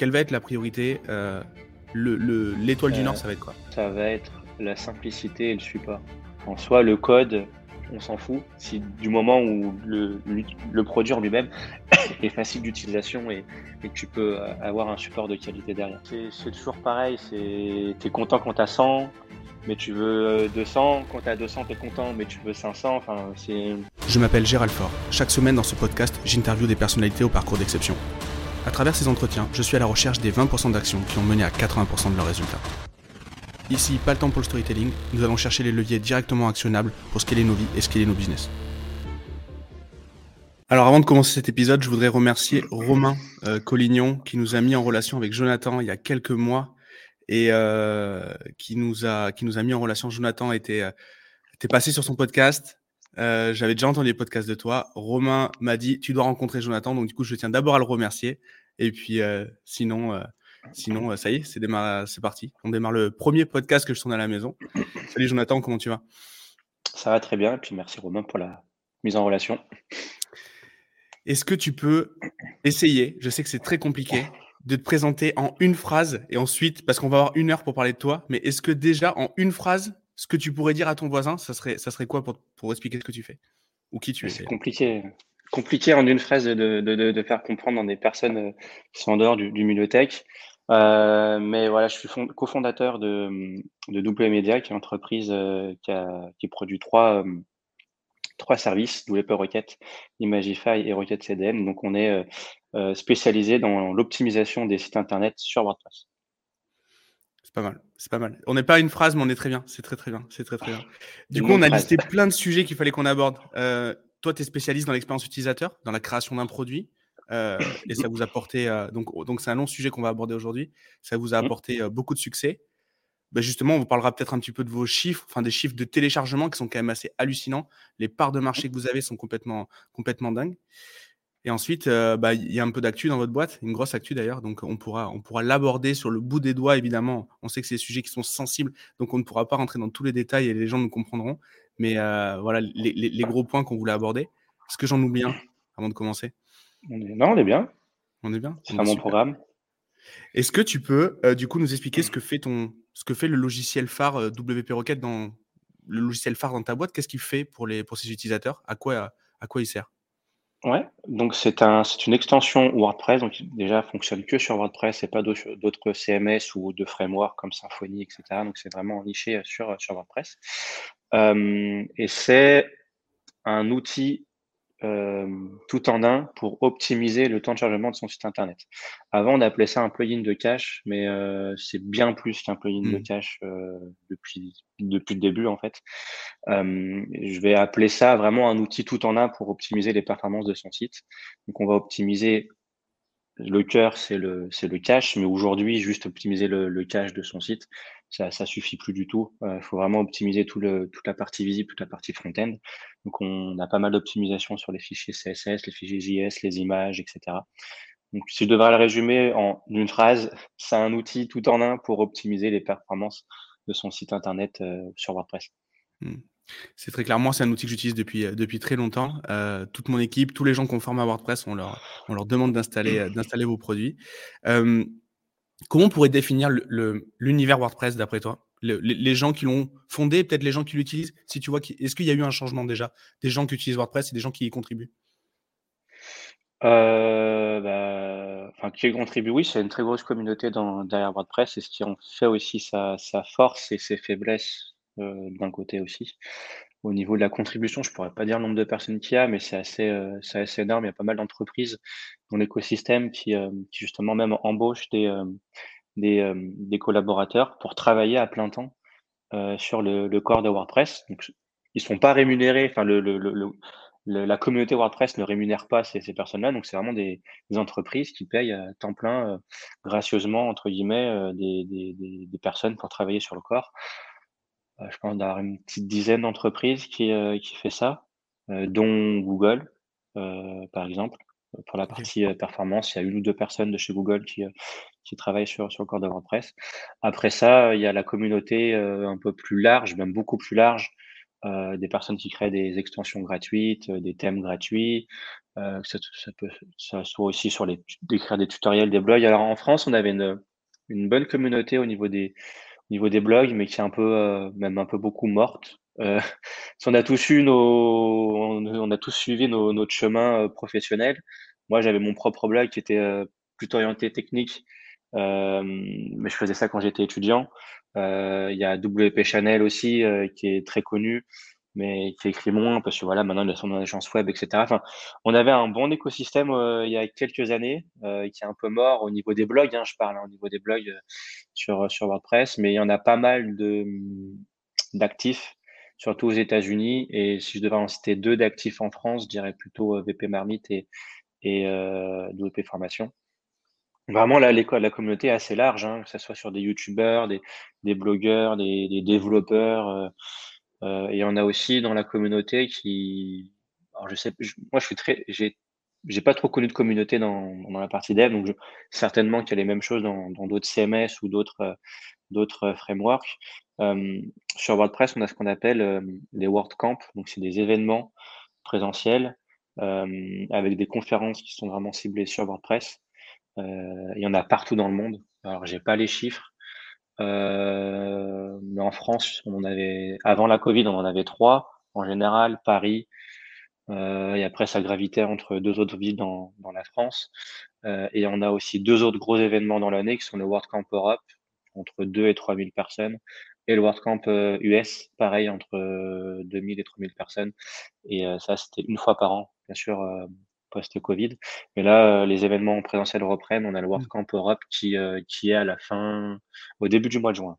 quelle va être la priorité L'étoile du Nord, ça va être quoi? Ça va être la simplicité et le support. En soi, le code, on s'en fout. Si du moment où le, le produit en lui-même est facile d'utilisation et, que tu peux avoir un support de qualité derrière. C'est toujours pareil, tu es content quand tu as 100, mais tu veux 200, quand tu as 200, tu es content, mais tu veux 500. Enfin, Je m'appelle Gérald Fort. Chaque semaine dans ce podcast, j'interviewe des personnalités au parcours d'exception. À travers ces entretiens, je suis à la recherche des 20% d'actions qui ont mené à 80% de leurs résultats. Ici, pas le temps pour le storytelling, nous allons chercher les leviers directement actionnables pour scaler nos vies et scaler nos business. Alors avant de commencer cet épisode, je voudrais remercier Romain euh, Collignon qui nous a mis en relation avec Jonathan il y a quelques mois et euh, qui, nous a, qui nous a mis en relation. Jonathan était, euh, était passé sur son podcast. J'avais déjà entendu les podcasts de toi. Romain m'a dit tu dois rencontrer Jonathan, donc du coup je tiens d'abord à le remercier. Et puis sinon, Sinon, euh, ça y est, c'est, c'est parti. On démarre le premier podcast que je tourne à la maison. Salut Jonathan, comment tu vas? Ça va très bien, et puis merci Romain pour la mise en relation. Est-ce que tu peux essayer, je sais que c'est très compliqué, de te présenter en une phrase et ensuite, parce qu'on va avoir une heure pour parler de toi, mais est-ce que déjà en une phrase, ce que tu pourrais dire à ton voisin, ça serait, ça serait quoi pour, pour expliquer ce que tu fais? Ou qui tu es C'est compliqué. Compliqué en une phrase de, de, de, faire comprendre dans des personnes euh, qui sont en dehors du, du milieu tech. Euh, mais voilà, je suis cofondateur de, de WMedia, qui est une entreprise euh, qui, a, qui produit trois, euh, trois services, WP Rocket, Imagify et Rocket CDN. Donc, on est spécialisé dans l'optimisation des sites Internet sur WordPress. C'est pas mal, c'est pas mal. On n'est pas une phrase, mais on est très bien. C'est très, très bien. C'est très, très bien. Du coup, on a listé plein de sujets qu'il fallait qu'on aborde. toi, tu es spécialiste dans l'expérience utilisateur, dans la création d'un produit. Euh, et ça vous a apporté, euh, donc donc c'est un long sujet qu'on va aborder aujourd'hui. Ça vous a mmh. apporté euh, beaucoup de succès. Ben justement, on vous parlera peut-être un petit peu de vos chiffres, enfin des chiffres de téléchargement qui sont quand même assez hallucinants. Les parts de marché que vous avez sont complètement, complètement dingues. Et ensuite, bah, il y a un peu d'actu dans votre boîte, une grosse actu d'ailleurs, donc on pourra, on pourra l'aborder sur le bout des doigts, évidemment. On sait que c'est des sujets qui sont sensibles, donc on ne pourra pas rentrer dans tous les détails et les gens nous comprendront. Mais voilà les, les, les, gros points qu'on voulait aborder. Est-ce que j'en oublie un avant de commencer? Non, on est bien. On est bien? C'est un bon programme. Est-ce que tu peux euh, du coup nous expliquer ce que fait ton, ce que fait le logiciel phare euh, WP Rocket dans le logiciel phare dans ta boîte? Qu'est-ce qu'il fait pour les pour ses utilisateurs? À quoi à quoi il sert? Ouais, donc c'est un, c'est une extension WordPress, donc déjà fonctionne que sur WordPress et pas d'autres CMS ou de frameworks comme Symfony, etc. Donc c'est vraiment niché sur, sur WordPress. Euh, et c'est un outil euh, tout en un pour optimiser le temps de chargement de son site internet. Avant, on appelait ça un plugin de cache, mais euh, c'est bien plus qu'un plugin de mmh. cache euh, depuis, depuis le début en fait. je vais appeler ça vraiment un outil tout en un pour optimiser les performances de son site. Donc, on va optimiser le cœur, c'est le, c'est le cache, mais aujourd'hui, juste optimiser le, le cache de son site, ça, ça suffit plus du tout. Il faut vraiment optimiser tout le, toute la partie visible, toute la partie front-end. Donc, on a pas mal d'optimisation sur les fichiers CSS, les fichiers JS, les images, etc. Donc, si je devrais le résumer en une phrase, c'est un outil tout en un pour optimiser les performances de son site internet euh, sur WordPress. Mmh. C'est très clairement, c'est un outil que j'utilise depuis, euh, très longtemps. Euh, toute mon équipe, tous les gens qu'on forme à WordPress, on leur, demande d'installer, d'installer vos produits. comment on pourrait définir l'univers WordPress d'après toi? Les, gens qui l'ont fondé, peut-être les gens qui l'utilisent, si tu vois, est-ce qu'il y a eu un changement déjà? Des gens qui utilisent WordPress et des gens qui y contribuent? Euh, bah, qui y contribuent, oui, c'est une très grosse communauté derrière WordPress et ce qui en fait aussi sa, force et ses faiblesses euh, d'un côté aussi. Au niveau de la contribution, je pourrais pas dire le nombre de personnes qu'il y a, mais c'est assez, euh, assez énorme. Il y a pas mal d'entreprises dans l'écosystème qui, qui justement même embauchent des, des, des, collaborateurs pour travailler à plein temps euh, sur le, le, corps de WordPress. Donc, ils sont pas rémunérés, enfin le, le, le, la communauté WordPress ne rémunère pas ces, ces personnes-là, donc c'est vraiment des, des, entreprises qui payent à temps plein, euh, gracieusement entre guillemets, euh, des, personnes pour travailler sur le corps. je pense d'avoir une petite dizaine d'entreprises qui, qui fait ça, dont Google, par exemple. Pour la partie performance, il y a une ou deux personnes de chez Google qui, qui travaillent sur, sur le corps de WordPress. Après ça, il y a la communauté un peu plus large, même beaucoup plus large, des personnes qui créent des extensions gratuites, des thèmes gratuits, Euh, ça, peut, ça soit aussi sur les d'écrire des tutoriels, des blogs. Alors en France, on avait une, bonne communauté au niveau des au niveau des blogs, mais qui est un peu euh, même un peu beaucoup morte. Euh, on a tous eu nos, on, a tous suivi notre chemin euh, professionnel. Moi, j'avais mon propre blog qui était plutôt orienté technique, mais je faisais ça quand j'étais étudiant. Il y a WP Chanel aussi qui est très connu mais qui écrit moins parce que voilà, maintenant il a son agence web, etc. Enfin, on avait un bon écosystème euh, il y a quelques années euh, qui est un peu mort au niveau des blogs, hein, je parle hein, au niveau des blogs euh, sur, sur WordPress, mais il y en a pas mal de d'actifs, surtout aux États-Unis. Et si je devais en citer deux d'actifs en France, je dirais plutôt VP Marmite et, et WP Formation. Vraiment, là, la communauté est assez large, hein, que ce soit sur des youtubeurs, des, blogueurs, des, développeurs. Euh, et on a aussi dans la communauté qui, alors je sais, moi je suis très, j'ai, pas trop connu de communauté dans, dans la partie dev, donc certainement qu'il y a les mêmes choses dans, d'autres CMS ou d'autres euh, d'autres frameworks. Euh, sur WordPress, on a ce qu'on appelle euh, les WordCamp, donc c'est des événements présentiels euh, avec des conférences qui sont vraiment ciblées sur WordPress. Il y en a partout dans le monde. Alors j'ai pas les chiffres, euh, mais en France, on avait, avant la Covid, on en avait trois en général, Paris, euh, et après ça gravitait entre deux autres villes dans, dans la France. Euh, et on a aussi deux autres gros événements dans l'année qui sont le World Camp Europe, entre 2 et 3 000 personnes, et le World Camp US, pareil, entre 2 000 et 3 000 personnes. Et ça, c'était une fois par an, bien sûr, post-Covid. Mais là, euh, les événements présentiels reprennent. On a le World mmh. Camp Europe qui, euh, qui est à la fin, au début du mois de juin.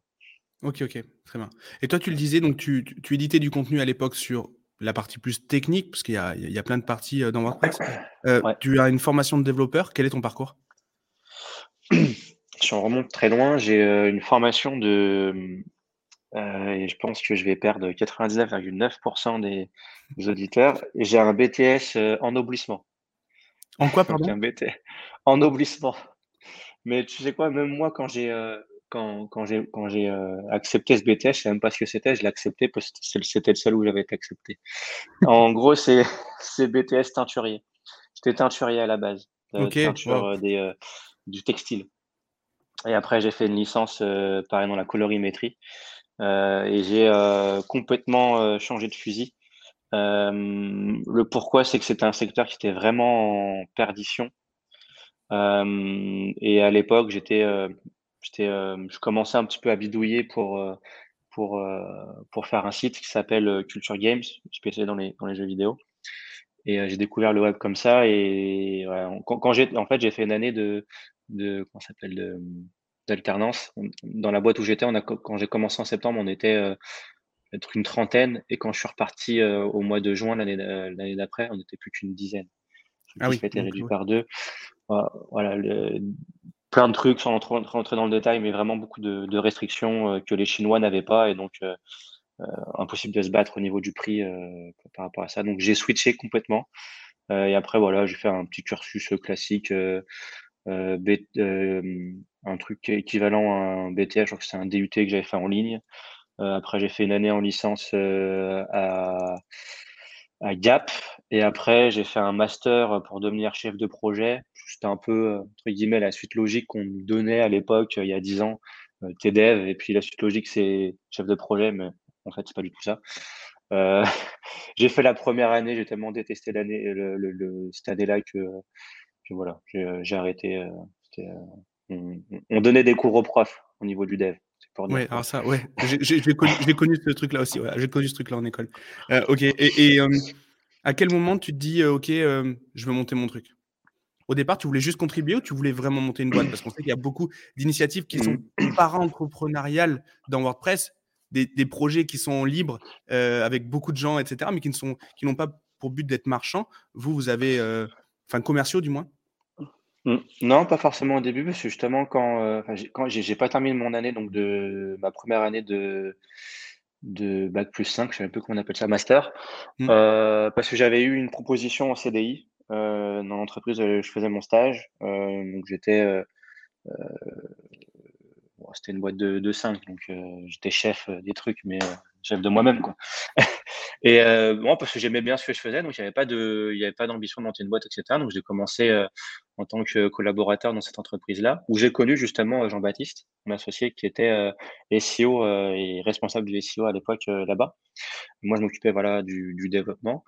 Ok, ok, très bien. Et toi, tu le disais, donc tu, tu éditais du contenu à l'époque sur la partie plus technique, parce qu'il y a, il y a plein de parties euh, dans WordPress. Tu as une formation de développeur. Quel est ton parcours? Si on remonte très loin, j'ai une formation de. et je pense que je vais perdre 99,9% des, des, auditeurs. J'ai un BTS en ennoblissement. En quoi, pardon? En oblissement. Mais tu sais quoi, même moi, quand j'ai euh, quand, quand j'ai quand j'ai euh, accepté ce BTS, je sais même pas ce que c'était, je l'ai accepté parce que c'était le seul où j'avais été accepté. en gros, c'est c'est BTS teinturier. J'étais teinturier à la base, euh, teinture des, du textile. Et après, j'ai fait une licence pareil dans la colorimétrie. et j'ai complètement changé de fusil. Euh, le pourquoi, c'est que c'était un secteur qui était vraiment en perdition. Euh, et à l'époque, j'étais, euh, j'étais, je commençais un petit peu à bidouiller pour pour pour faire un site qui s'appelle Culture Games, spécialisé dans les dans les jeux vidéo. Et j'ai découvert le web comme ça. Et quand, j'ai, en fait, j'ai fait une année de de comment s'appelle d'alternance dans la boîte où j'étais. On a quand j'ai commencé en septembre, on était être une trentaine. Et quand je suis reparti euh, au mois de juin l'année euh, l'année d'après, on n'était plus qu'une dizaine. Ah oui. été réduit par deux. Voilà, le, plein de trucs sans rentrer dans le détail, mais vraiment beaucoup de, de restrictions euh, que les Chinois n'avaient pas et donc euh, impossible de se battre au niveau du prix par rapport à ça. Donc j'ai switché complètement. et après voilà, j'ai fait un petit cursus classique. B, un truc équivalent à un BTS, je crois que c'est un DUT que j'avais fait en ligne. Euh, après, j'ai fait une année en licence euh, à, à Gap. Et après, j'ai fait un master pour devenir chef de projet. C'était un peu, entre guillemets, la suite logique qu'on me donnait à l'époque, il y a 10 ans, euh, TDEV. Et puis la suite logique, c'est chef de projet, mais en fait, c'est pas du tout ça. Euh, j'ai fait la première année, j'ai tellement détesté l'année, le, le, le, cette année-là que, que, voilà, j'ai arrêté. on, on, donnait des cours aux profs au niveau du dev. Ouais, alors ça, ouais. J'ai connu, connu, ce truc-là aussi. J'ai connu ce truc-là en école. Euh, ok. Et, et euh, à quel moment tu te dis, euh, ok, euh, je veux monter mon truc? Au départ, tu voulais juste contribuer ou tu voulais vraiment monter une boîte? Parce qu'on sait qu'il y a beaucoup d'initiatives qui sont para-entrepreneuriales dans WordPress, des, des, projets qui sont libres avec beaucoup de gens, etc., mais qui ne sont, qui n'ont pas pour but d'être marchands. Vous, vous avez, enfin, commerciaux du moins? Mmh. Non, pas forcément au début, parce que justement, quand, euh, j'ai quand j'ai pas terminé mon année, donc de ma première année de, de bac plus 5, je sais un peu comment on appelle ça, master, mmh. euh, parce que j'avais eu une proposition en CDI euh, dans l'entreprise où je faisais mon stage. donc j'étais, c'était une boîte de, de 5, donc j'étais chef des trucs, mais chef de moi-même. Quoi. et euh, bon, parce que j'aimais bien ce que je faisais, donc il n'y avait pas de, avait pas d'ambition de monter une boîte, etc. Donc j'ai commencé euh, en tant que collaborateur dans cette entreprise-là, où j'ai connu justement Jean-Baptiste, mon associé qui était SEO et responsable du SEO à l'époque là-bas. Moi, je m'occupais voilà du, du développement.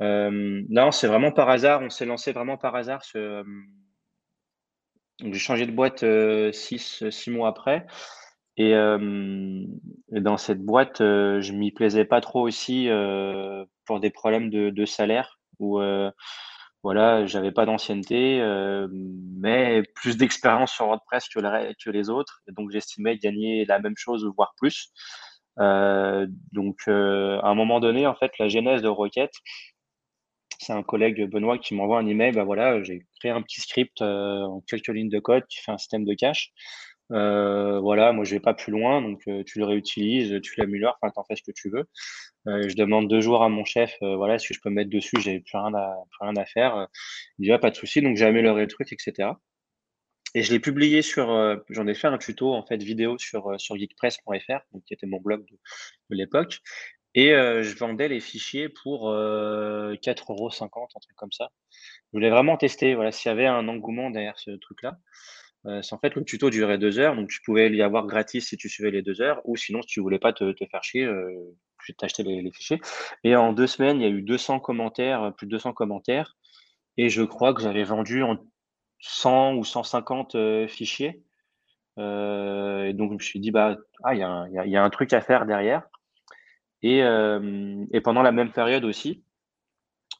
non, c'est vraiment par hasard. On s'est lancé vraiment par hasard. Ce, j'ai changé de boîte six, six mois après. Et, dans cette boîte, je m'y plaisais pas trop aussi pour des problèmes de, salaire où voilà, j'avais pas d'ancienneté, mais plus d'expérience sur WordPress que, les autres. Donc j'estimais gagner la même chose, voire plus. donc à un moment donné, en fait, la genèse de Rocket, c'est un collègue Benoît qui m'envoie un email. Bah voilà, j'ai créé un petit script en quelques lignes de code qui fait un système de cache. Euh, voilà, moi je vais pas plus loin, donc euh, tu le réutilises, tu l'améliores, enfin t'en fais ce que tu veux. Euh, je demande deux jours à mon chef, voilà, si je peux me mettre dessus, j'ai plus rien à, plus rien à faire. Il dit ah, pas de souci, donc j'ai amélioré le truc, etc. Et je l'ai publié sur, j'en ai fait un tuto en fait vidéo sur sur geekpress.fr, qui était mon blog de, l'époque. Et je vendais les fichiers pour 4,50 euros, un truc comme ça. Je voulais vraiment tester, voilà, s'il y avait un engouement derrière ce truc-là. Euh, en fait, le tuto durait deux heures, donc tu pouvais y avoir gratis si tu suivais les deux heures, ou sinon, si tu voulais pas te, faire chier, euh, tu t'achetais les, les, fichiers. Et en deux semaines, il y a eu 200 commentaires, plus de 200 commentaires, et je crois que j'avais vendu en 100 ou 150 euh, fichiers. Euh, et donc, je me suis dit, bah, ah, il y, a, un truc à faire derrière. Euh, et pendant la même période aussi,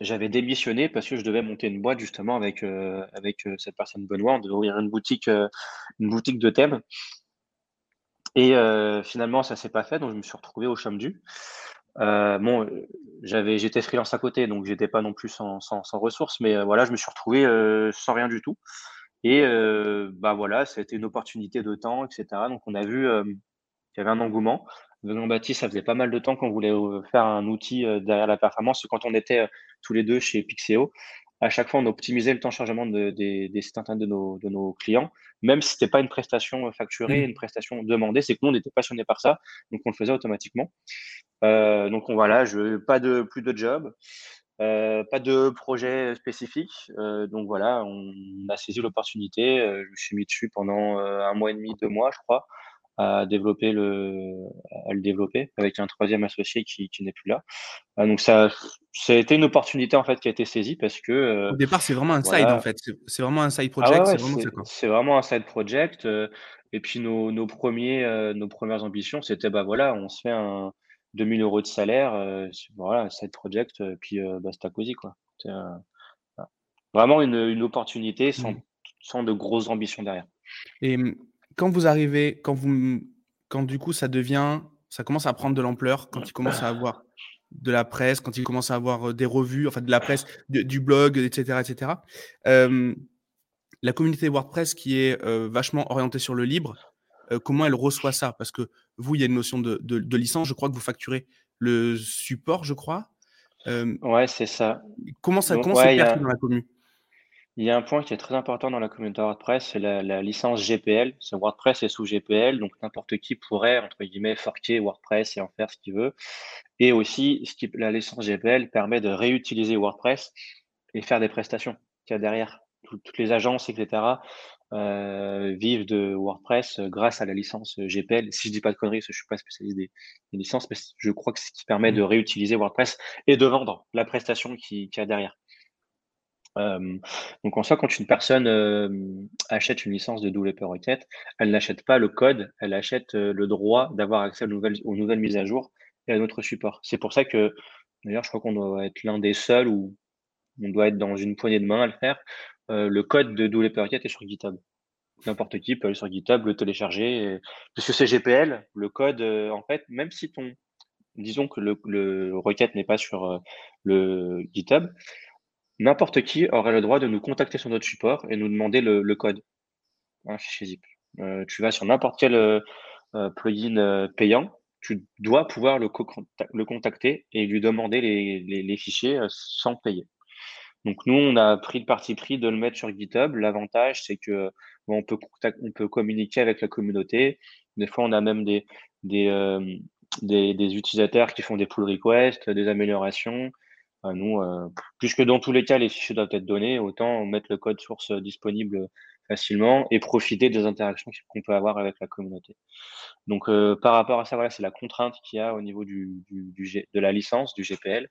j'avais démissionné parce que je devais monter une boîte justement avec, euh, avec euh, cette personne Benoît. On devait ouvrir une boutique, euh, une boutique de thèmes. Et finalement, ça s'est pas fait, donc je me suis retrouvé au chômage du. bon, j'avais, j'étais freelance à côté, donc j'étais pas non plus sans, sans, sans, ressources, mais voilà, je me suis retrouvé sans rien du tout. Et bah voilà, été une opportunité de temps, etc. Donc on a vu qu'il y avait un engouement. Venant Baptiste, ça faisait pas mal de temps qu'on voulait euh, faire un outil euh, derrière la performance. Quand on était euh, tous les deux chez Pixeo, à chaque fois, on optimisait le temps de chargement des, sites internet de nos, clients, même si ce n'était pas une prestation facturée, mmh. une prestation demandée, c'est que nous, on était passionnés par ça, donc on le faisait automatiquement. donc on, voilà, je, pas de, plus de job, pas de projet spécifique. donc voilà, on a saisi l'opportunité. je me suis mis dessus pendant un mois et demi, deux mois, je crois à développer le, à le développer avec un troisième associé qui, qui n'est plus là. Ah, donc ça, ça a été une opportunité en fait qui a été saisie parce que euh, au départ c'est vraiment un side en fait, c'est vraiment un side project, ah c'est vraiment, un side project. Euh, et puis nos, nos premiers, euh, nos premières ambitions, c'était bah voilà, on se fait un 2000 euros de salaire, voilà, side project, puis basta cosy quoi. Vraiment une, une opportunité sans, mmh. sans de grosses ambitions derrière. Et mmh, quand vous arrivez, quand vous, quand du coup ça devient, ça commence à prendre de l'ampleur, quand il commence à avoir de la presse, quand il commence à avoir euh, des revues, enfin de la presse, du blog, etc., etc. la communauté WordPress qui est euh, vachement orientée sur le libre, euh, comment elle reçoit ça? Parce que vous, il y a une notion de, de, licence. Je crois que vous facturez le support, je crois. ouais, c'est ça. Comment ça, comment dans la commune il y a un point qui est très important dans la communauté WordPress, c'est la, licence GPL. Ce WordPress est sous GPL, donc n'importe qui pourrait, entre guillemets, forquer WordPress et en faire ce qu'il veut. Et aussi, ce qui, la licence GPL permet de réutiliser WordPress et faire des prestations qu'il y a derrière. toutes les agences, etc., euh, vivent de WordPress grâce à la licence GPL. Si je dis pas de conneries, parce que je suis pas spécialiste des, licences, mais je crois que c'est ce qui permet de mmh. réutiliser WordPress et de vendre la prestation qui, qui y a derrière. Euh, donc en soi, quand une personne euh, achète une licence de Developer Requête, elle n'achète pas le code, elle achète euh, le droit d'avoir accès aux nouvelles, mises à jour et à notre support. C'est pour ça que, d'ailleurs, je crois qu'on doit être l'un des seuls où on doit être dans une poignée de main à le faire. le code de Developer Requête est sur GitHub. N'importe qui peut aller sur GitHub, le télécharger. Parce que c'est GPL, le code, en fait, même si ton, disons que le, le requête n'est pas sur le GitHub, N'importe qui aurait le droit de nous contacter sur notre support et nous demander le, code, un fichier zip. Euh, tu vas sur n'importe quel euh, euh, plugin payant, tu dois pouvoir le, contacter et lui demander les, fichiers sans payer. Donc nous, on a pris le parti pris de le mettre sur GitHub. L'avantage, c'est que on, peut communiquer avec la communauté. Des fois, on a même des, utilisateurs qui font des pull requests, des améliorations. Nous, plus que dans tous les cas, les fichiers doivent être donnés, autant mettre le code source disponible facilement et profiter des interactions qu'on peut avoir avec la communauté. Donc, par rapport à ça, voilà, c'est la contrainte qu'il y a au niveau du, de la licence, du GPL.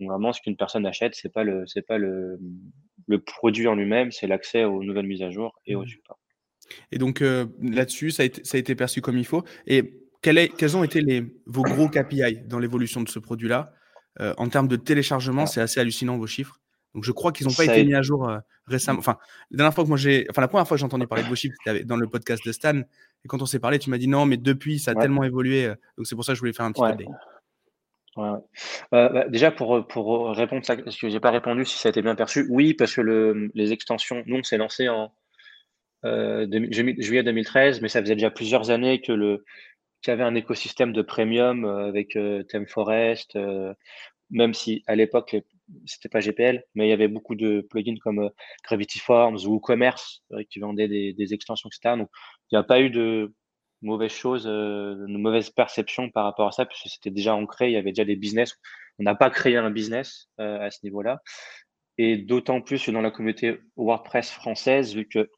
Donc, vraiment, ce qu'une personne achète, c'est pas le, c'est pas le, le produit en lui-même, c'est l'accès aux nouvelles mises à jour et aux mmh. supports. Et donc, là-dessus, ça a, été, ça a été perçu comme il faut. Et quels ont été les, vos gros KPI dans l'évolution de ce produit-là? En termes de téléchargement, c'est assez hallucinant vos chiffres. Donc je crois qu'ils n'ont pas été mis à jour récemment. Enfin, la dernière fois que moi j'ai, enfin la première fois que j'ai entendu parler de vos chiffres, c'était dans le podcast de Stan. Et quand on s'est parlé, tu m'as dit non, mais depuis ça a tellement évolué. donc c'est pour ça que je voulais faire un petit ouais. Ouais, bah, déjà pour, pour répondre ça, parce que j'ai pas répondu si ça a été bien perçu. Oui, parce que le, les extensions, nous on s'est lancé en juillet 2013, mais ça faisait déjà plusieurs années que le qu'il y avait un écosystème de premium avec Theme Forest, même si à l'époque c'était pas GPL, mais il y avait beaucoup de plugins comme euh, Gravity Forms ou Commerce euh, qui vendaient des, extensions, etc. Donc, il n'y a pas eu de mauvaises choses, euh, de mauvaises perceptions par rapport à ça, puisque c'était déjà ancré, il y avait déjà des business. On n'a pas créé un business à ce niveau-là. Et d'autant plus dans la communauté WordPress française, vu que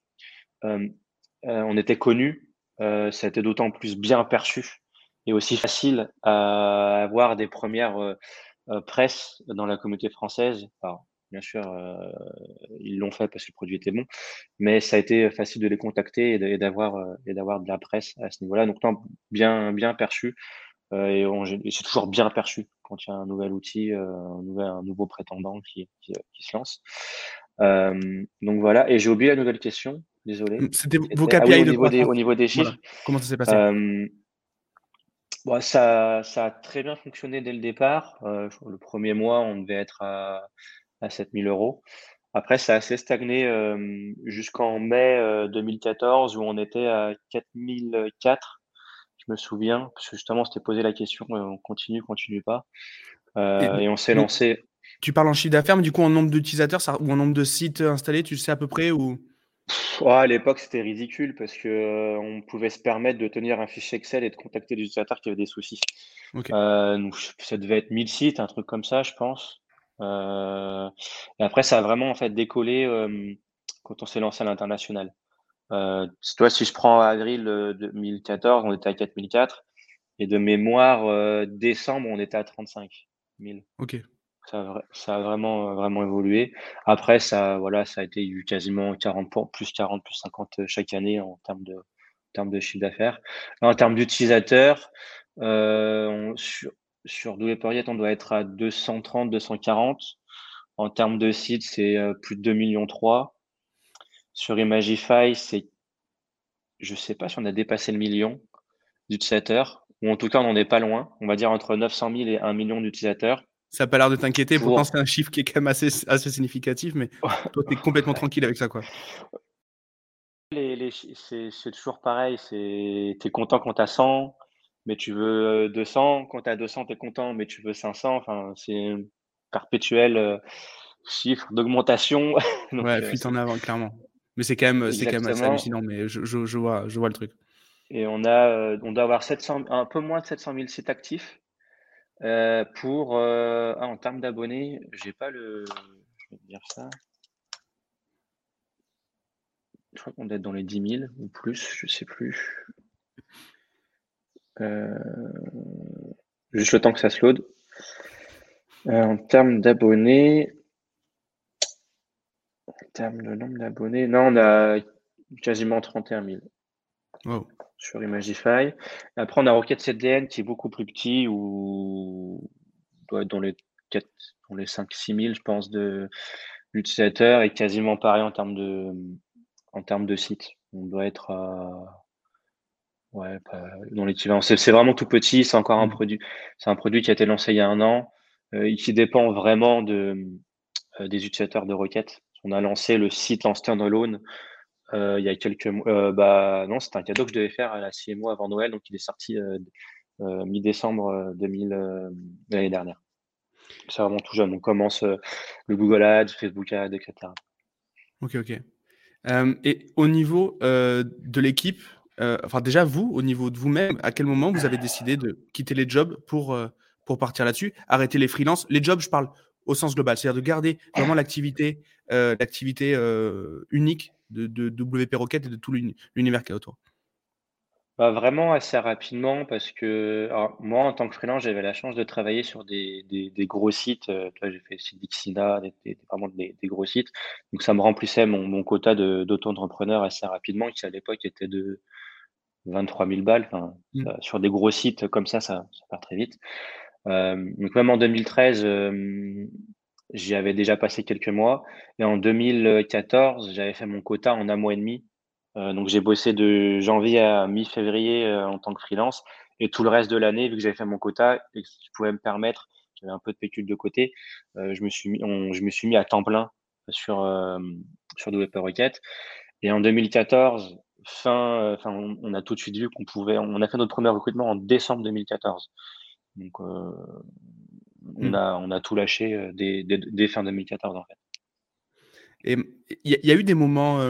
on était connu, ça a été d'autant plus bien perçu et aussi facile à avoir des premières euh, presse dans la communauté française. Alors, bien sûr, euh, ils l'ont fait parce que le produit était bon, mais ça a été facile de les contacter et d'avoir euh, et d'avoir de la presse à ce niveau-là. Donc, bien bien perçu et, c'est toujours bien perçu quand il y a un nouvel outil, un, nouvel, un nouveau prétendant qui, qui, se lance. donc voilà. Et j'ai oublié la nouvelle question. Désolé. C'était vos KPI ah au, niveau des, au niveau des chiffres. Comment ça s'est passé ça, ça a très bien fonctionné dès le départ. Euh, le premier mois, on devait être à, à 7000 euros. Après, ça a assez stagné euh, jusqu'en mai 2014 euh, où on était à 4004. Je me souviens, parce que justement, on s'était posé la question, on continue, continue pas. et, on s'est lancé. Tu parles en chiffre d'affaires, mais du coup, en nombre d'utilisateurs ou en nombre de sites installés, tu sais à peu près ou à l'époque, c'était ridicule parce que euh, on pouvait se permettre de tenir un fichier Excel et de contacter des utilisateurs qui avaient des soucis. Euh, ça devait être 1000 sites, un truc comme ça, je pense. Euh, et après, ça a vraiment en fait décollé quand on s'est lancé à l'international. toi, si je prends avril 2014, on était à 4004 et de mémoire, décembre, on était à 35 000. Ok. Ça a, vraiment, vraiment évolué. Après, ça, voilà, ça a été eu quasiment 40 plus 40, plus 50 euh, chaque année en termes de, termes de chiffre d'affaires. En termes d'utilisateurs, euh, sur, sur on doit être à 230, 240. En termes de sites, c'est euh, plus de 2 millions 3. Sur Imagify, c'est, je sais pas si on a dépassé le million d'utilisateurs, ou en tout cas, on n'en est pas loin. On va dire entre 900 000 et 1 million d'utilisateurs. Ça n'a pas l'air de t'inquiéter. Pourtant, c'est un chiffre qui est quand même assez, assez significatif, mais toi, tu es complètement tranquille avec ça. quoi. Les, c'est toujours pareil. Tu es content quand tu as 100, mais tu veux 200. Quand tu as 200, tu es content, mais tu veux 500. Enfin, c'est un perpétuel euh, chiffre d'augmentation. ouais, euh, fuite en avant, clairement. Mais c'est quand, même, quand même assez hallucinant, mais je, je, je, vois, je vois le truc. Et on, a, euh, on doit avoir 700, un peu moins de 700 000 sites actifs. Euh, pour euh, ah, en termes d'abonnés, j'ai pas le. Je vais te dire ça. Je crois qu'on doit être dans les 10 000 ou plus, je sais plus. Euh, juste le temps que ça se load. en termes d'abonnés, en termes de nombre d'abonnés, non, on a quasiment 31 000. Wow sur Imagify. Après, on a Rocket CDN qui est beaucoup plus petit, ou doit être dans les, 4, dans les 5-6 000, je pense, de l'utilisateur, et quasiment pareil en termes de, en termes de site. On doit être à. Ouais, dans l'équivalent. C'est vraiment tout petit, c'est encore un mmh. produit. C'est un produit qui a été lancé il y a un an, euh, et qui dépend vraiment de, euh, des utilisateurs de Rocket. On a lancé le site en standalone il y a quelques mois. Euh, bah, non, c'était un cadeau que je devais faire à la CMO avant Noël, donc il est sorti euh, mi-décembre 2000 l'année dernière. C'est vraiment tout jeune. On commence le Google Ads, Facebook Ads, etc. Ok, ok. et au niveau de l'équipe, enfin déjà vous, au niveau de vous-même, à quel moment vous avez décidé de quitter les jobs pour, pour partir là-dessus, arrêter les freelances? Les jobs, je parle au sens global, c'est-à-dire de garder vraiment l'activité l'activité unique de, de, WP Rocket et de tout l'univers qui est autour. Bah, vraiment assez rapidement parce que moi, en tant que freelance, j'avais la chance de travailler sur des, des, gros sites. Euh, j'ai fait Dixina, des, vraiment des, gros sites. Donc, ça me remplissait mon, mon quota d'auto-entrepreneur assez rapidement, qui à l'époque était de 23 000 balles. Enfin, mmh. sur des gros sites comme ça, ça, ça part très vite. Euh, donc, même en 2013, euh, j'y avais déjà passé quelques mois. Et en 2014, j'avais fait mon quota en un mois et demi. Euh, donc j'ai bossé de janvier à mi-février euh, en tant que freelance et tout le reste de l'année, vu que j'avais fait mon quota et que je pouvais me permettre, j'avais un peu de pécule de côté, euh, je me suis mis, je me suis mis à temps plein sur sur WP Rocket. Et en 2014, fin, on, a tout de suite vu qu'on pouvait, on a fait notre premier recrutement en décembre 2014. Donc on mmh. a on a tout lâché dès, dès, fin 2014 en fait. Et il y, a eu des moments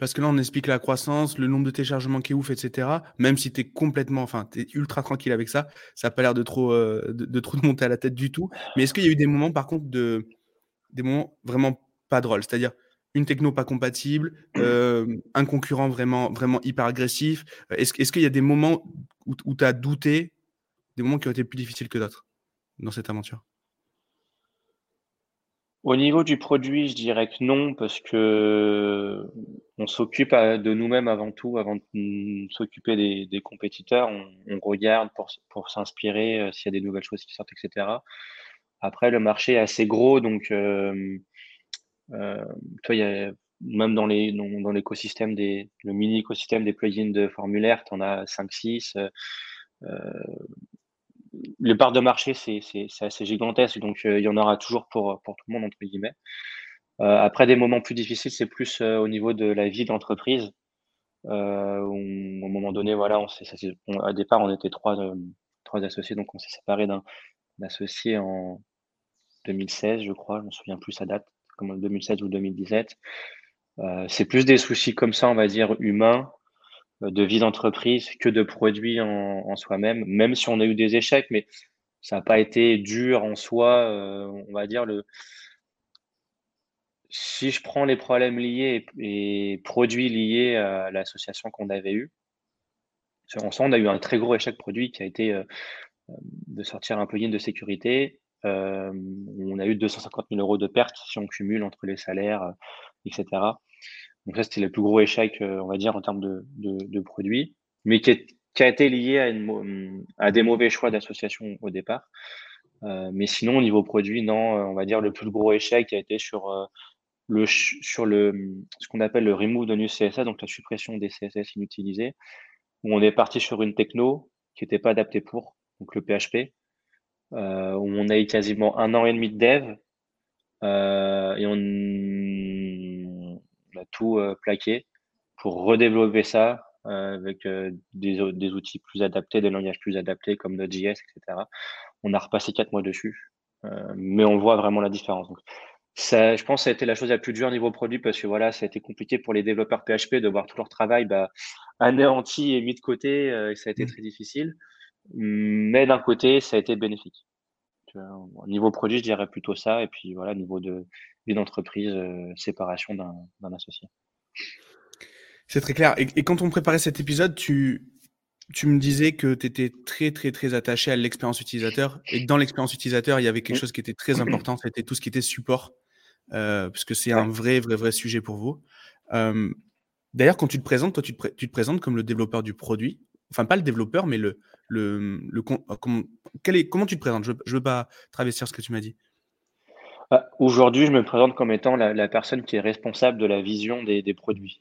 parce que là, on explique la croissance, le nombre de téléchargements qui est ouf, etc. Même si tu es complètement, enfin, tu es ultra tranquille avec ça, ça n'a pas l'air de trop, euh, de, trop monter à la tête du tout. Mais est-ce qu'il y a eu des moments, par contre, de, des moments vraiment pas drôles? C'est-à-dire une techno pas compatible, euh, un concurrent vraiment, vraiment hyper agressif Est-ce est qu'il y a des moments où, où tu as douté, des moments qui ont été plus difficiles que d'autres? Dans cette aventure au niveau du produit, je dirais que non, parce que on s'occupe de nous-mêmes avant tout, avant de s'occuper des, compétiteurs. On, regarde pour, s'inspirer euh, s'il y a des nouvelles choses qui sortent, etc. Après, le marché est assez gros, donc euh, euh, toi, même dans, l'écosystème des le mini écosystème des plugins de formulaire, tu en as 5 6 les parts de marché, c'est assez gigantesque, donc euh, il y en aura toujours pour, tout le monde, entre guillemets. Euh, après, des moments plus difficiles, c'est plus euh, au niveau de la vie d'entreprise. un moment donné, voilà, on, à départ, on était trois, trois associés, donc on s'est séparé d'un associé en 2016, je crois, je me souviens plus sa date, comme en 2016 ou 2017. c'est plus des soucis comme ça, on va dire, humains, de vie d'entreprise que de produits en, soi-même, même si on a eu des échecs, mais ça n'a pas été dur en soi, euh, on va dire le. Si je prends les problèmes liés et, produits liés à l'association qu'on avait eue, en soi, on a eu un très gros échec produit qui a été euh, de sortir un plugin de sécurité. Euh, on a eu 250 000 euros de pertes si on cumule entre les salaires, etc. Donc ça, c'était le plus gros échec, euh, on va dire, en termes de, de, produits, mais qui, a été lié à, une, à des mauvais choix d'association au départ. Euh, mais sinon, au niveau produit, non, euh, on va dire le plus gros échec a été sur le sur le ce qu'on appelle le remove de new CSS, donc la suppression des CSS inutilisés, où on est parti sur une techno qui n'était pas adaptée pour, donc le PHP, où on a eu quasiment un an et demi de dev, et on a tout euh, plaqué pour redévelopper ça euh, avec euh, des, des, outils plus adaptés, des langages plus adaptés comme Node.js, etc. On a repassé quatre mois dessus, mais on voit vraiment la différence. Donc, ça, je pense que ça a été la chose la plus dure niveau produit parce que voilà, ça a été compliqué pour les développeurs PHP de voir tout leur travail bah, anéanti et mis de côté et ça a été mmh. très difficile. Mais d'un côté, ça a été bénéfique. Au niveau produit, je dirais plutôt ça. Et puis voilà, niveau de vie d'entreprise, euh, séparation d'un associé. C'est très clair. Et, quand on préparait cet épisode, tu, tu me disais que tu étais très, très, très attaché à l'expérience utilisateur et dans l'expérience utilisateur, il y avait quelque chose qui était très important, c'était tout ce qui était support, euh, puisque c'est un vrai, vrai, vrai sujet pour vous. Euh, d'ailleurs, quand tu te présentes, toi, tu te, tu te, présentes comme le développeur du produit. Enfin, pas le développeur, mais le, le, le, comment, est, comment tu te présentes? Je ne veux pas travestir ce que tu m'as dit. Bah, aujourd'hui, je me présente comme étant la, personne qui est responsable de la vision des, produits.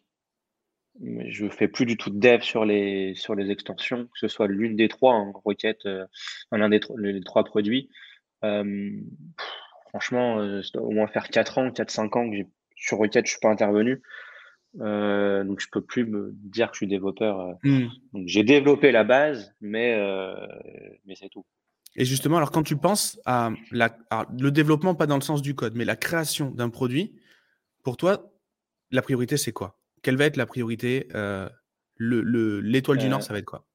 Je ne fais plus du tout de dev sur les, sur les extensions, que ce soit l'une des trois en requête, euh, l'un des les trois produits. Euh, franchement, euh, ça doit au moins faire 4 ans, 4-5 ans que sur requête, je ne suis pas intervenu. donc je peux plus me dire que je suis développeur. Mmh. Donc j'ai développé la base, mais, mais c'est tout. Et justement, alors quand tu penses à, la, le développement, pas dans le sens du code, mais la création d'un produit, pour toi, la priorité, c'est quoi Quelle va être la priorité euh, l'étoile le, du Nord, ça va être quoi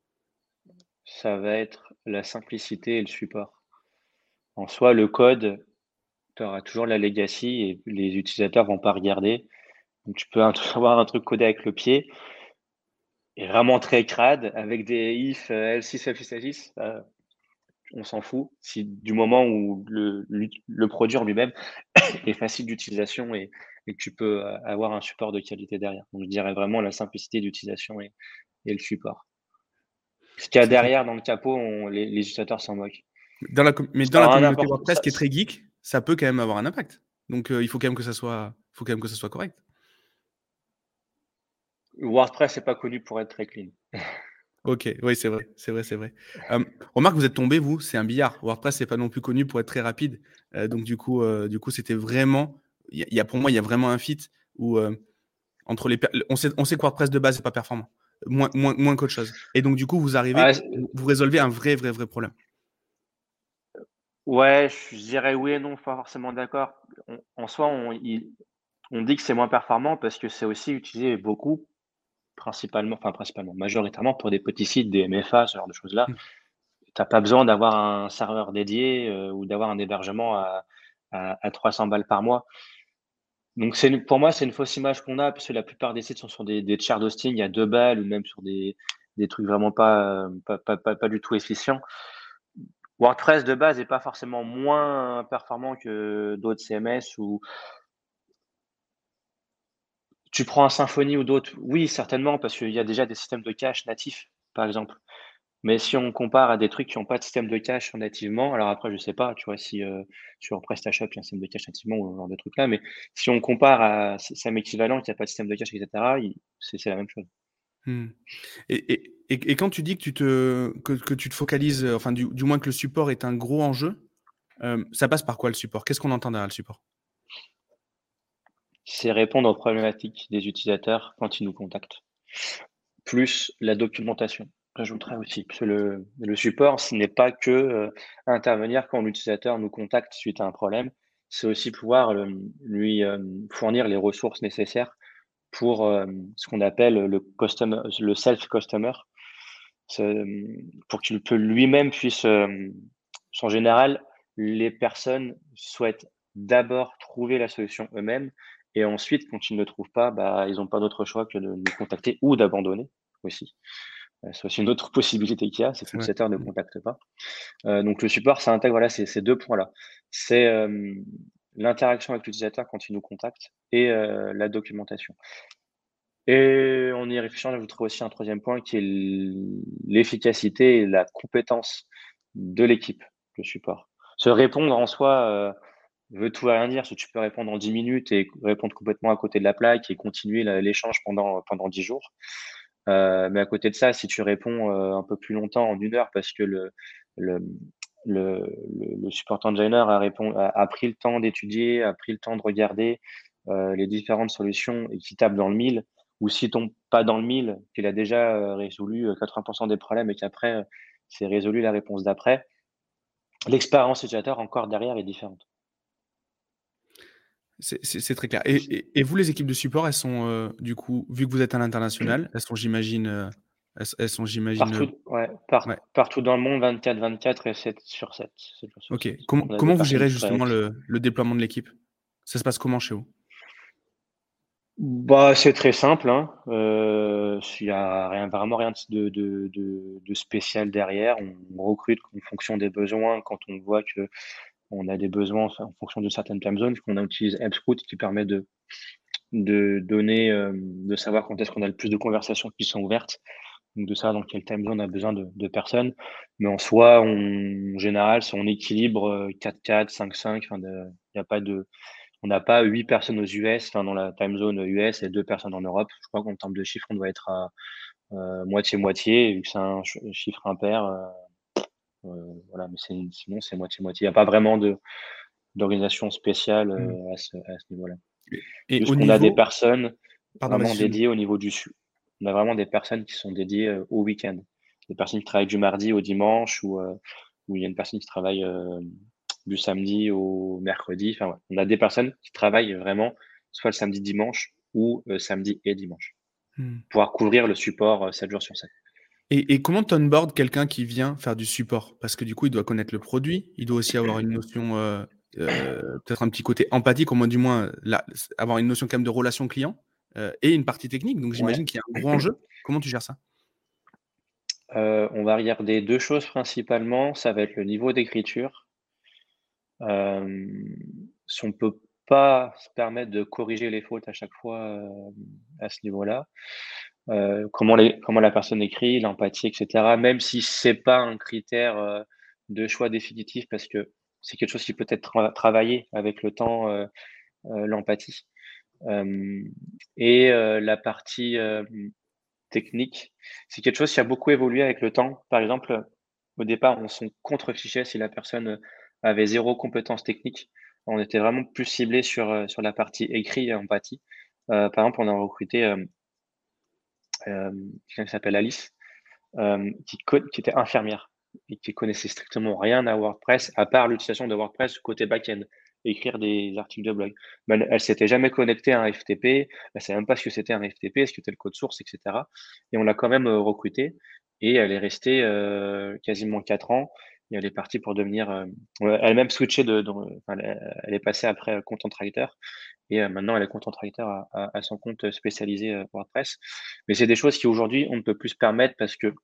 Ça va être la simplicité et le support. En soi, le code, tu auras toujours la legacy et les utilisateurs vont pas regarder. Donc, tu peux avoir un truc codé avec le pied et vraiment très crade avec des if L6, F6, L6. On s'en fout. Si du moment où le, le produit en lui-même est facile d'utilisation et, que tu peux avoir un support de qualité derrière. Donc, je dirais vraiment la simplicité d'utilisation et, le support. Ce qu'il y a derrière dans le capot, les, utilisateurs s'en moquent. Dans la, mais dans la communauté WordPress qui est très geek, ça peut quand même avoir un impact. Donc, il faut quand même que ça soit, faut quand même que ça soit correct. WordPress n'est pas connu pour être très clean. Ok, oui, c'est vrai, c'est vrai, c'est vrai. remarque, vous êtes tombé, vous, c'est un billard. WordPress n'est pas non plus connu pour être très rapide. Euh, donc, du coup, euh, du coup, c'était vraiment. Y y a, pour moi, il y a vraiment un fit où entre les. On sait, on sait que WordPress de base n'est pas performant, moins, moins, moins qu'autre chose. Et donc, du coup, vous arrivez, vous résolvez un vrai, vrai, vrai problème. Ouais, je dirais oui et non, pas forcément d'accord. En soi, on, on dit que c'est moins performant parce que c'est aussi utilisé beaucoup principalement, enfin principalement, majoritairement pour des petits sites, des MFA, ce genre de choses-là. Mmh. Tu n'as pas besoin d'avoir un serveur dédié euh, ou d'avoir un hébergement à, à, 300 balles par mois. Donc c'est pour moi, c'est une fausse image qu'on a, puisque la plupart des sites sont sur des, des chairs d'hosting à deux balles ou même sur des, des trucs vraiment pas, pas, pas, pas, du tout efficients. WordPress de base n'est pas forcément moins performant que d'autres CMS ou, tu prends un Symfony ou d'autres, oui, certainement, parce qu'il y a déjà des systèmes de cache natifs, par exemple. Mais si on compare à des trucs qui n'ont pas de système de cache nativement, alors après, je ne sais pas, tu vois, si euh, sur PrestaShop, il y a un système de cache nativement ou ce genre de trucs-là, mais si on compare à SAM équivalent qui n'a pas de système de cache, etc., c'est la même chose. Hmm. Et, quand tu dis que tu te, que, tu te focalises, enfin, du, moins que le support est un gros enjeu, euh, ça passe par quoi le support? Qu'est-ce qu'on entend derrière le support? C'est répondre aux problématiques des utilisateurs quand ils nous contactent. Plus la documentation, j'ajouterais aussi. Que le, support, ce n'est pas que euh, intervenir quand l'utilisateur nous contacte suite à un problème, c'est aussi pouvoir euh, lui euh, fournir les ressources nécessaires pour ce qu'on appelle le self-customer, pour qu'il peut lui-même puisse, en général, les personnes souhaitent d'abord trouver la solution eux-mêmes et ensuite, quand ils ne le trouvent pas, bah, ils n'ont pas d'autre choix que de nous contacter ou d'abandonner aussi. Euh, c'est aussi une autre possibilité qu'il y a, c'est que l'utilisateur ne contacte pas. Euh, donc le support, ça intègre voilà, ces, ces deux points-là. C'est euh, l'interaction avec l'utilisateur quand il nous contacte et la documentation. Et en y réfléchissant, j'ajouterai aussi un troisième point qui est l'efficacité et la compétence de l'équipe, le support. Se répondre en soi veut tout rien dire, si tu peux répondre en 10 minutes et répondre complètement à côté de la plaque et continuer l'échange pendant, pendant 10 jours. Euh, mais à côté de ça, si tu réponds euh, un peu plus longtemps, en une heure, parce que le, le, le, support engineer a, a, pris le temps d'étudier, a pris le temps de regarder euh, les différentes solutions et qui tape dans le mille, ou s'il tombe pas dans le mille, qu'il a déjà résolu 80% des problèmes et qu'après, c'est résolu la réponse d'après, l'expérience utilisateur encore derrière est différente. C'est très clair. Et, vous, les équipes de support, elles sont, euh, du coup, vu que vous êtes à l'international, elles sont, j'imagine, euh, elles, sont, j'imagine. Partout, ouais, partout dans le monde, 24-24 et 7 sur 7. ok. Comment, comment vous gérez justement le, le, déploiement de l'équipe? Ça se passe comment chez vous? Bah, c'est très simple. Hein. Euh, il n'y a rien, vraiment rien de, de, de, de, spécial derrière. On recrute en fonction des besoins quand on voit que on a des besoins en fonction de certaines time zones, qu'on utilise AppScout qui permet de, donner, euh, de savoir quand est-ce qu'on a le plus de conversations qui sont ouvertes, donc de savoir dans quelle time zone on a besoin de, personnes. Mais en soi, en général, on équilibre 4-4, 5-5, il y a pas de, on n'a pas 8 personnes aux US, enfin, dans la time zone US et 2 personnes en Europe. Je crois qu'en termes de chiffres, on doit être à euh, moitié-moitié, vu que c'est un chiffre impair. Euh, euh, voilà, mais sinon, c'est moitié-moitié. Il n'y a pas vraiment d'organisation spéciale euh, mmh. à ce, niveau-là. Et on a des personnes vraiment dédiées au niveau du sud. On a vraiment des personnes qui sont dédiées euh, au week-end. Des personnes qui travaillent du mardi au dimanche ou, il y a une personne qui travaille du samedi au mercredi. Enfin, on a des personnes qui travaillent vraiment soit le samedi, dimanche ou samedi et dimanche. mmh. pouvoir couvrir le support 7 jours sur 7. Et, comment tu onboard quelqu'un qui vient faire du support? Parce que du coup, il doit connaître le produit, il doit aussi avoir une notion, peut-être un petit côté empathique, au moins du moins avoir une notion quand même de relation client et une partie technique. Donc j'imagine qu'il y a un gros enjeu. Comment tu gères ça? On va regarder deux choses principalement. Ça va être le niveau d'écriture. si on peut pas se permettre de corriger les fautes à chaque fois à ce niveau-là. Euh, comment, les, comment la personne écrit, l'empathie, etc. Même si c'est pas un critère euh, de choix définitif, parce que c'est quelque chose qui peut être travaillé avec le temps, euh, l'empathie. et la partie technique, c'est quelque chose qui a beaucoup évolué avec le temps. Par exemple, au départ, on s'en contrefichait si la personne avait zéro compétence technique. On était vraiment plus ciblé sur, sur la partie écrit et empathie. par exemple, on a recruté euh, qui s'appelle Alice, euh, qui, était infirmière et qui connaissait strictement rien à WordPress, à part l'utilisation de WordPress côté back-end, écrire des articles de blog. Elle, ne s'était jamais connectée à un FTP, elle ne savait même pas ce que c'était un FTP, ce que c'était le code source, etc. Et on l'a quand même euh, recrutée et elle est restée quasiment quatre ans elle est partie pour devenir. elle a même switché de. elle est passée après content writer et euh, maintenant, elle est content writer à, son compte spécialisé euh, WordPress. Mais c'est des choses qui aujourd'hui, on ne peut plus se permettre parce que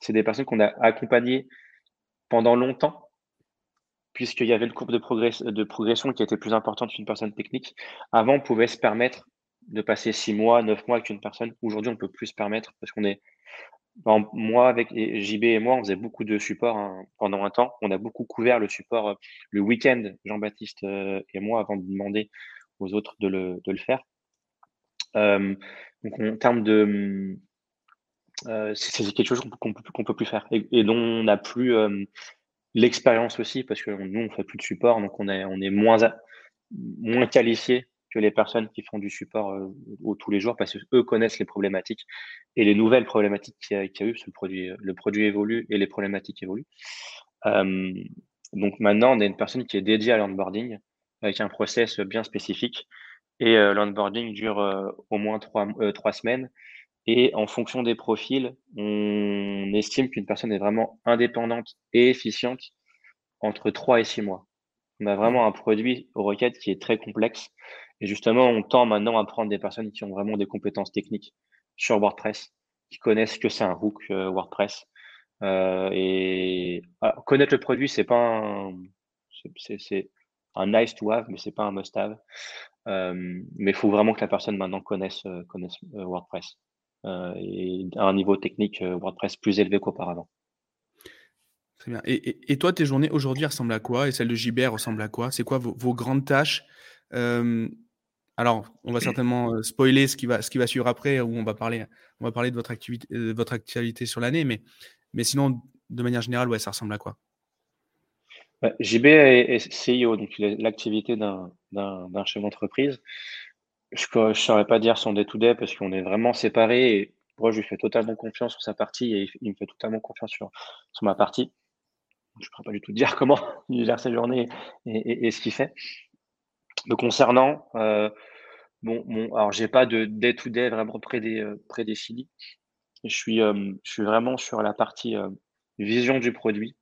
c'est des personnes qu'on a accompagnées pendant longtemps, puisqu'il y avait une courbe de, progression qui était plus importante qu'une personne technique. Avant, on pouvait se permettre de passer six mois, neuf mois avec une personne. Aujourd'hui, on ne peut plus se permettre parce qu'on est. moi, avec JB et moi, on faisait beaucoup de support hein, pendant un temps. On a beaucoup couvert le support euh, le week-end, Jean-Baptiste et moi, avant de demander aux autres de le, faire. Euh, donc en termes de euh, c'est quelque chose qu'on qu'on peut plus faire et, dont on n'a plus euh, l'expérience aussi parce que nous on fait plus de support donc on est on est moins moins qualifié que les personnes qui font du support au, tous les jours parce qu'eux connaissent les problématiques et les nouvelles problématiques qu'il y, a eu parce que le produit évolue et les problématiques évoluent donc maintenant on a une personne qui est dédiée à l'onboarding avec un process bien spécifique. Et euh, l'onboarding dure euh, au moins trois, euh, trois semaines. Et en fonction des profils, on estime qu'une personne est vraiment indépendante et efficiente entre trois et six mois. On a vraiment un produit aux requêtes qui est très complexe. Et justement, on tend maintenant à prendre des personnes qui ont vraiment des compétences techniques sur WordPress, qui connaissent que c'est un hook WordPress. et ah, connaître le produit, c'est pas un, c'est, un nice to have, mais c'est pas un must have. Euh, mais il faut vraiment que la personne maintenant connaisse, euh, connaisse euh, WordPress et à un niveau technique WordPress plus élevé qu'auparavant. Très bien. Et, toi, tes journées aujourd'hui ressemblent à quoi Et celle de JBR ressemble à quoi? C'est quoi vos, grandes tâches? Alors, on va certainement spoiler ce qui va, suivre après, où on va parler, de votre activité, votre actualité sur l'année, mais, sinon, de manière générale, ça ressemble à quoi? JB est, CEO, donc l'activité d'un chef d'entreprise. Je ne saurais pas dire son day-to-day parce qu'on est vraiment séparés et moi, je lui fais totalement confiance sur sa partie et il me fait totalement confiance sur ma partie. Je ne pourrais pas du tout dire comment il gère sa journée et, ce qu'il fait. Me concernant, euh, bon, bon, alors j'ai pas de day-to-day vraiment euh, prédéfini. Je suis, euh, je suis vraiment sur la partie vision du produit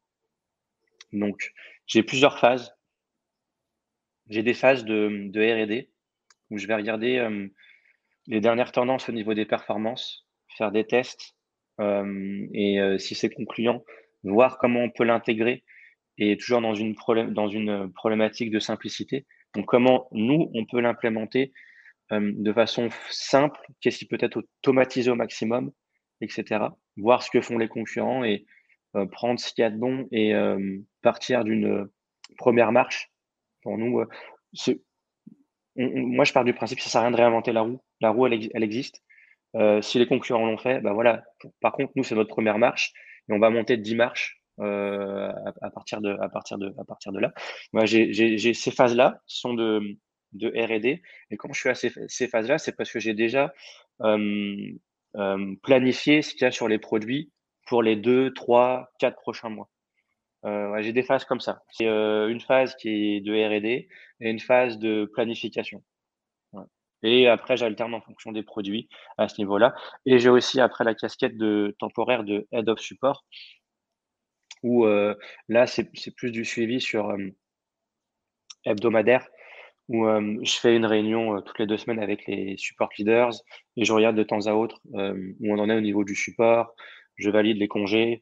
donc, j'ai plusieurs phases. J'ai des phases de, RD où je vais regarder euh, les dernières tendances au niveau des performances, faire des tests euh, et euh, si c'est concluant, voir comment on peut l'intégrer et toujours dans une, dans une problématique de simplicité. Donc, comment nous, on peut l'implémenter de façon simple, qu'est-ce qui peut être automatisé au maximum, etc. Voir ce que font les concurrents et euh, prendre ce qu'il y a de bon et euh, partir d'une euh, première marche. Pour nous, moi, je pars du principe que ça sert à rien de réinventer la roue. La roue, elle, existe. si les concurrents l'ont fait, bah voilà. Par contre, nous, c'est notre première marche on va monter de 10 marches à, partir de, à, partir de, à partir de là. Moi, j'ai ces phases-là qui sont de, de R&D. Et quand je suis à ces, phases-là, c'est parce que j'ai déjà planifié ce qu'il y a sur les produits pour les deux, trois, quatre prochains mois. Euh, j'ai des phases comme ça. C'est euh, une phase qui est de R&D et une phase de planification. Et après, j'alterne en fonction des produits à ce niveau-là. Et j'ai aussi après la casquette de temporaire de Head of Support, où euh, là, c'est plus du suivi sur euh, hebdomadaire, où euh, je fais une réunion toutes les deux semaines avec les support leaders et je regarde de temps à autre où on en est au niveau du support, je valide les congés,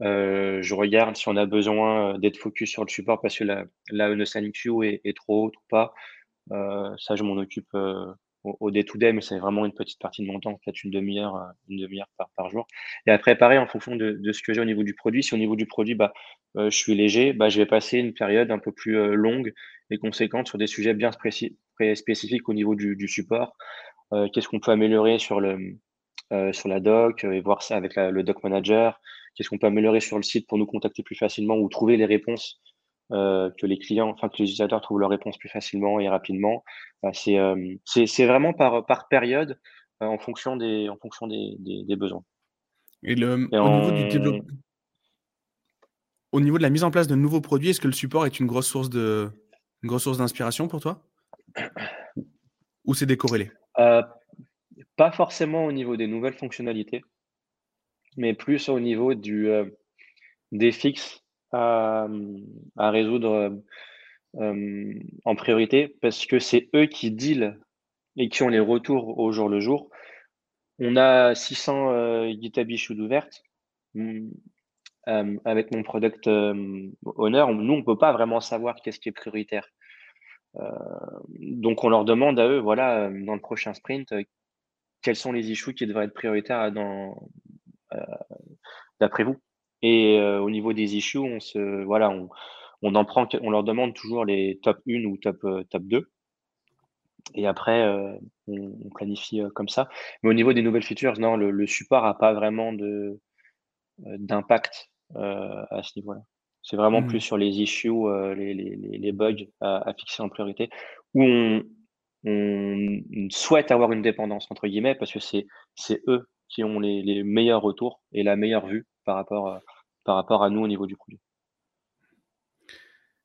je regarde si on a besoin d'être focus sur le support parce que la, la NSNQ est, est trop haute ou pas. Ça, je m'en occupe au, day-to-day, mais c'est vraiment une petite partie de mon temps, peut-être une demi-heure, euh, une demi-heure par, par jour. Et après, pareil, en fonction de, de ce que j'ai au niveau du produit, si au niveau du produit, bah, euh, je suis léger, bah, je vais passer une période un peu plus euh, longue et conséquente sur des sujets bien spécifiques au niveau du, du support. Qu'est-ce qu'on peut améliorer sur, le, sur la doc et voir ça avec le doc manager? Qu'est-ce qu'on peut améliorer sur le site pour nous contacter plus facilement ou trouver les réponses euh, que les clients, enfin que les utilisateurs trouvent leurs réponses plus facilement et rapidement. Euh, c'est vraiment par, par période euh, en fonction des, en fonction des, des, besoins. Et, le, au, niveau du développement, au niveau de la mise en place de nouveaux produits, est-ce que le support est une grosse source de, une grosse source d'inspiration pour toi? Ou c'est décorrélé? Pas forcément au niveau des nouvelles fonctionnalités, mais plus au niveau du, des fixes à, résoudre euh, en priorité parce que c'est eux qui deal et qui ont les retours au jour le jour. On a 600 euh, GitHub issues ouvertes. Euh, avec mon product owner, nous, on peut pas vraiment savoir qu'est-ce qui est prioritaire. donc, on leur demande à eux, voilà, dans le prochain sprint, quels sont les issues qui devraient être prioritaires d'après vous? Et euh, au niveau des issues, on se, voilà, on, on, en prend, on leur demande toujours les top 1 ou top, euh, top 2. Et après, euh, on, planifie comme ça. Mais au niveau des nouvelles features, non, le, support n'a pas vraiment de, d'impact à ce niveau-là. C'est vraiment mmh. plus sur les issues, les, les, les, bugs à, fixer en priorité, où on, on, souhaite avoir une dépendance, entre guillemets, parce que c'est, c'est eux qui ont les, les meilleurs retours et la meilleure vue par rapport par rapport à nous au niveau du produit.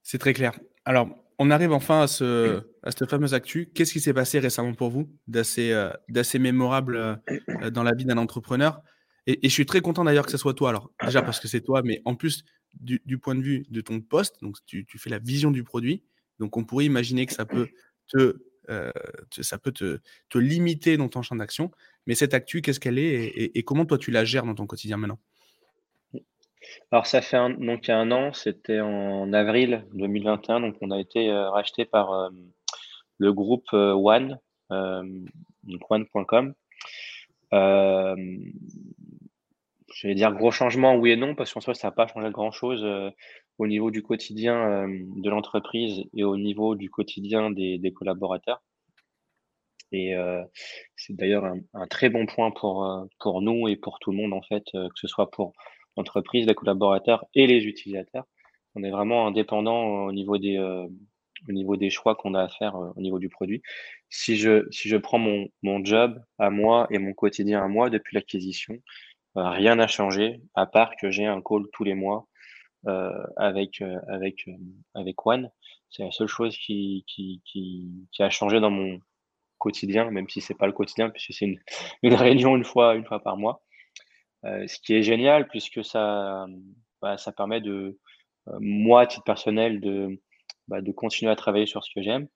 C'est très clair. Alors, on arrive enfin à, ce, à cette fameuse actu. Qu'est-ce qui s'est passé récemment pour vous d'assez euh, mémorable euh, dans la vie d'un entrepreneur? Et, je suis très content d'ailleurs que ce soit toi. Alors, déjà parce que c'est toi, mais en plus du, point de vue de ton poste, donc tu, fais la vision du produit. Donc, on pourrait imaginer que ça peut te, euh, ça peut te, te, limiter dans ton champ d'action. Mais cette actu, qu'est-ce qu'elle est et comment toi tu la gères dans ton quotidien maintenant? Alors ça fait un, donc un an, c'était en avril 2021, donc on a été euh, racheté par euh, le groupe euh, One, one.com. je vais dire gros changement, oui et non, parce qu'en soi, ça n'a pas changé grand-chose au niveau du quotidien de l'entreprise et au niveau du quotidien des, collaborateurs. Et c'est d'ailleurs un, un, très bon point pour, pour nous et pour tout le monde, en fait, que ce soit pour entreprise, les collaborateurs et les utilisateurs. On est vraiment indépendant au niveau des, euh, au niveau des choix qu'on a à faire euh, au niveau du produit. Si je, prends mon, job à moi et mon quotidien à moi depuis l'acquisition, euh, rien n'a changé, à part que j'ai un call tous les mois avec, avec, One. C'est la seule chose qui, a changé dans mon quotidien, même si c'est pas le quotidien, puisque c'est une, réunion une fois par mois. Euh, ce qui est génial puisque ça, bah, ça permet de, euh, moi, à titre personnel, de, bah, de continuer à travailler sur ce que j'aime.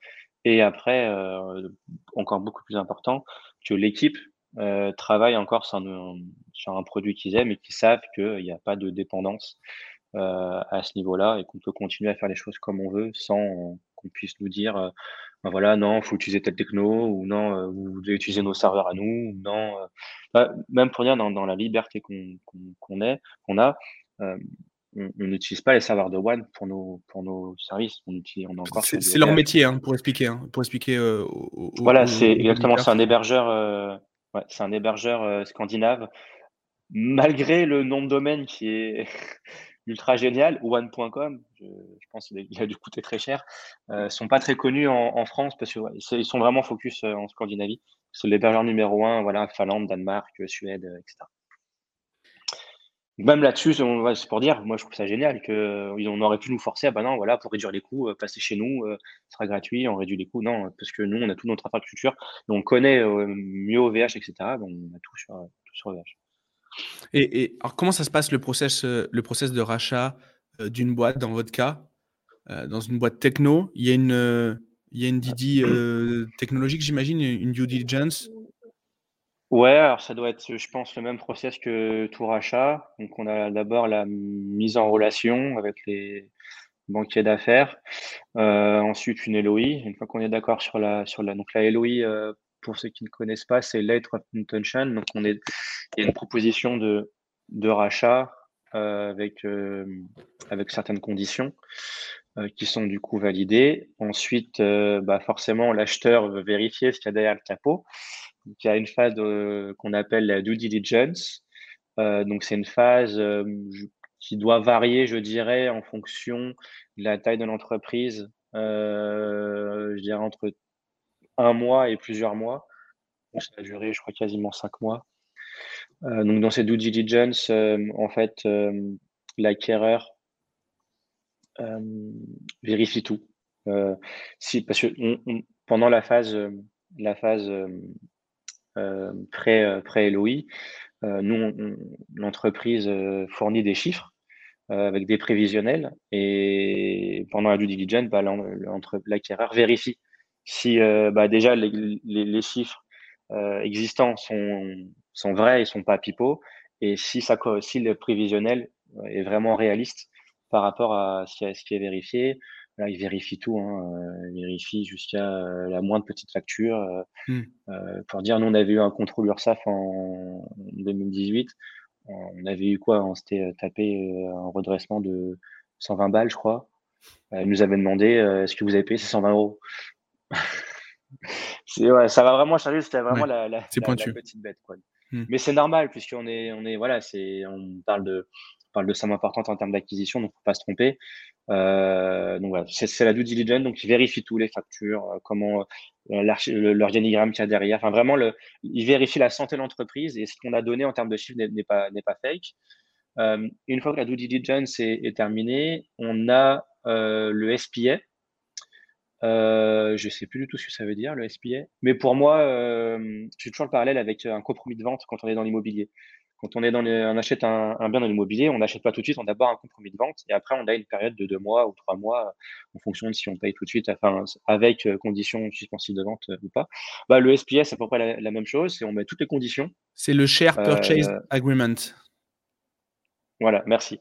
Et après, euh, encore beaucoup plus important, que l'équipe travaille encore sur un, sur un produit qu'ils aiment et qu'ils savent qu'il n'y a pas de dépendance à ce niveau-là et qu'on peut continuer à faire les choses comme on veut sans qu'on puisse nous dire ben voilà, non, il faut utiliser telle techno, ou non, euh, vous devez utiliser nos serveurs à nous, ou non. Euh, bah, même pour dire dans, dans la liberté qu'on est, qu'on a, on n'utilise pas les serveurs de One pour nos, pour nos services. On utilise, on encore. C'est leur métier, hein, pour expliquer, hein, pour expliquer. voilà, c'est exactement, c'est un hébergeur, ouais, c'est un hébergeur scandinave. Malgré le nom de domaine qui est ultra génial. One.com, je, pense qu'il a dû coûter très cher, euh, sont pas très connus en, France parce qu'ils sont vraiment focus euh, en Scandinavie. C'est l'hébergeur numéro un, voilà, Finlande, Danemark, Suède, etc. Même là-dessus, c'est pour dire, moi je trouve ça génial qu'on aurait pu nous forcer, ah bah non, voilà, pour réduire les coûts, euh, passer chez nous, euh, ce sera gratuit, on réduit les coûts. Non, parce que nous, on a toute notre infrastructure, on connaît euh, mieux OVH, etc. Donc on a tout sur, tout sur OVH. Et, alors, comment ça se passe le process, le process de rachat d'une boîte, dans votre cas, dans une boîte techno? Il y a une, il y a une Didi technologique, j'imagine, une due diligence? Ouais, alors ça doit être, je pense, le même process que tout rachat. Donc, on a d'abord la mise en relation avec les banquiers d'affaires. Euh, ensuite, une LOI. Une fois qu'on est d'accord sur la, sur la, donc la LOI, euh, pour ceux qui ne connaissent pas, c'est of Intention. Donc, on il y a une proposition de, rachat euh, avec, avec certaines conditions qui sont du coup validées. Ensuite, bah forcément, l'acheteur veut vérifier ce qu'il y a derrière le capot. Il y a une phase qu'on appelle la due diligence. Euh, donc, c'est une phase euh, qui doit varier, je dirais, en fonction de la taille de l'entreprise. Euh, je dirais entre un mois et plusieurs mois. ça a duré, je crois, quasiment cinq mois. donc, dans ces due diligence, en fait, l'acquéreur vérifie tout. parce que pendant la phase, la phase euh, pré, pré LOI. Euh, nous, l'entreprise euh, fournit des chiffres avec des prévisionnels et pendant la due diligence, bah, l'acquéreur vérifie si bah, déjà les, les, chiffres existants sont, sont vrais et sont pas pipeaux et si, ça, si le prévisionnel est vraiment réaliste par rapport à ce qui est vérifié, Là, il vérifie tout, hein, euh, il vérifie jusqu'à euh, la moindre petite facture. Euh, mmh. pour dire, nous, on avait eu un contrôle URSAF en 2018. On avait eu quoi? On s'était tapé un redressement de 120 balles, je crois. Il nous avait demandé est-ce que vous avez payé ces 120 euros? ouais, Ça va vraiment charger, c'était vraiment la, la, petite bête. Quoi. Mmh. Mais c'est normal, puisqu'on est, on est, voilà, c'est, on parle de, on parle de somme importante en termes d'acquisition, donc faut pas se tromper. Euh, donc voilà, c'est la due diligence, donc il vérifie tous les factures, euh, comment euh, l'organigramme qu'il y a derrière. Enfin vraiment, le, il vérifie la santé de l'entreprise et ce qu'on a donné en termes de chiffres n'est pas n'est pas fake. Euh, une fois que la due diligence est, est terminée, on a le SPA. Euh, je sais plus du tout ce que ça veut dire le SPA, mais pour moi, euh, j'ai toujours le parallèle avec un compromis de vente quand on est dans l'immobilier. Quand on, est dans on achète un, bien dans l'immobilier, on n'achète pas tout de suite, on a d'abord un compromis de vente et après on a une période de deux mois ou trois mois en fonction de si on paye tout de suite, enfin, avec euh, conditions suspensives de vente euh, ou pas. Bah, le SPS, c'est à peu près la, même chose, c'est on met toutes les conditions. C'est le Share Purchase euh, Agreement. Voilà, merci.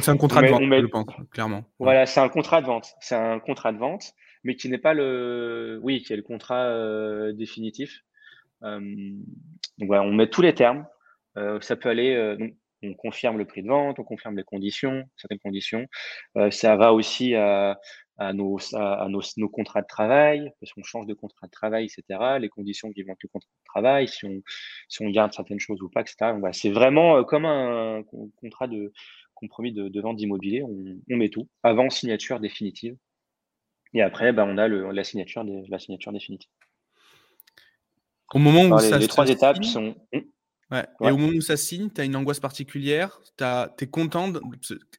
C'est un contrat de vente, je pense, clairement. Voilà, c'est un contrat de vente. C'est un contrat de vente, mais qui n'est pas le, oui, qui est le contrat définitif. donc voilà, on met tous les termes, euh, ça peut aller, euh, donc, on confirme le prix de vente, on confirme les conditions, certaines conditions. Euh, ça va aussi à, nos, à, nos, contrats de travail, parce qu'on change de contrat de travail, etc. Les conditions qui vont avec le contrat de travail, si on, si on garde certaines choses ou pas, etc. c'est vraiment comme un contrat de compromis de, vente d'immobilier. On, met tout avant signature définitive. Et après, bah, on a le, la, signature la signature définitive. Au moment où ça les trois étapes sont. Ouais. Et au moment où ça signe, tu as une angoisse particulière, tu es content,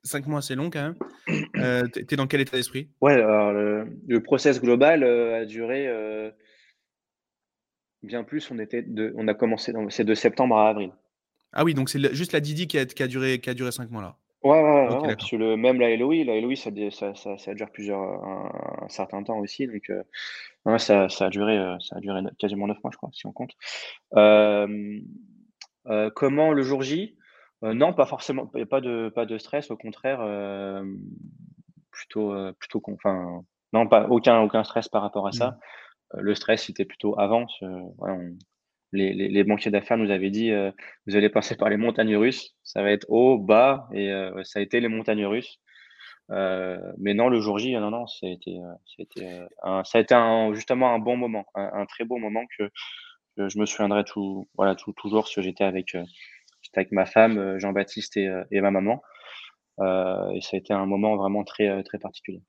cinq mois c'est long quand même, euh, tu es dans quel état d'esprit? Ouais, alors le, le, process global euh, a duré euh, bien plus, on, était de, on a commencé, c'est de septembre à avril. Ah oui, donc c'est juste la Didi qui a, qui a, duré, qui a duré cinq mois là. Ouais, ouais, ouais parce que le, même la LOI, la LOI ça, ça, ça, ça dure plusieurs, un, un, certain temps aussi, donc ouais, ça, a duré, ça a duré quasiment neuf mois je crois, si on compte. Euh, comment le jour J? Euh, Non, pas forcément. Il n'y a pas de, pas de stress. Au contraire, euh, plutôt, plutôt, enfin, non, pas aucun, aucun stress par rapport à ça. Mmh. le stress, c'était plutôt avant. Voilà, les, les, les, banquiers d'affaires nous avaient dit vous allez passer par les montagnes russes, ça va être haut, bas, et ça a été les montagnes russes. mais non, le jour J, non, non, ça a été, ça a été, un, ça a été un, justement un bon moment, un, un, très beau moment que je me souviendrai tout, voilà, tout, toujours que j'étais avec, euh, avec ma femme, euh, Jean-Baptiste et, euh, et, ma maman. et ça a été un moment vraiment très, très particulier.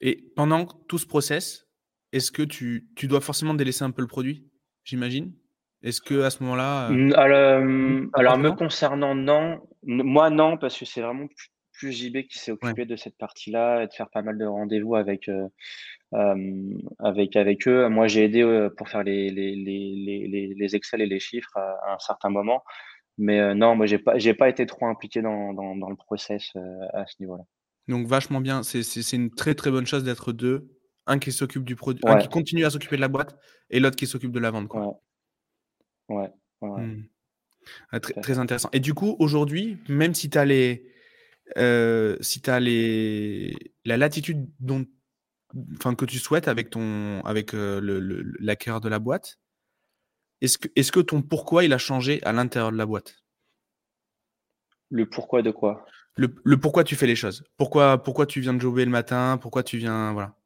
Et pendant tout ce process, est-ce que tu, tu, dois forcément délaisser un peu le produit, j'imagine? Est-ce que à ce moment-là Alors, alors me concernant, non. Moi, non, parce que c'est vraiment plus, JB qui s'est occupé de cette partie-là et de faire pas mal de rendez-vous avec, avec, avec eux. Moi, j'ai aidé pour faire les, les, les, les, Excel et les chiffres à, un certain moment. Mais non, moi, j'ai pas, j'ai pas été trop impliqué dans, dans, dans le process à ce niveau-là. Donc, vachement bien. C'est une très, très bonne chose d'être deux. Un qui s'occupe du produit, un qui continue à s'occuper de la boîte et l'autre qui s'occupe de la vente. Quoi. Ouais. ouais, mmh. ah, très, très, intéressant. Et du coup, aujourd'hui, même si tu as les. Si tu as les, la latitude dont enfin, que tu souhaites avec, ton, avec euh, le, l'acquéreur de la boîte, est-ce que, est que ton pourquoi il a changé à l'intérieur de la boîte? Le pourquoi de quoi? Le, pourquoi tu fais les choses. Pourquoi, pourquoi tu viens de jouer le matin? Pourquoi tu viens. Voilà.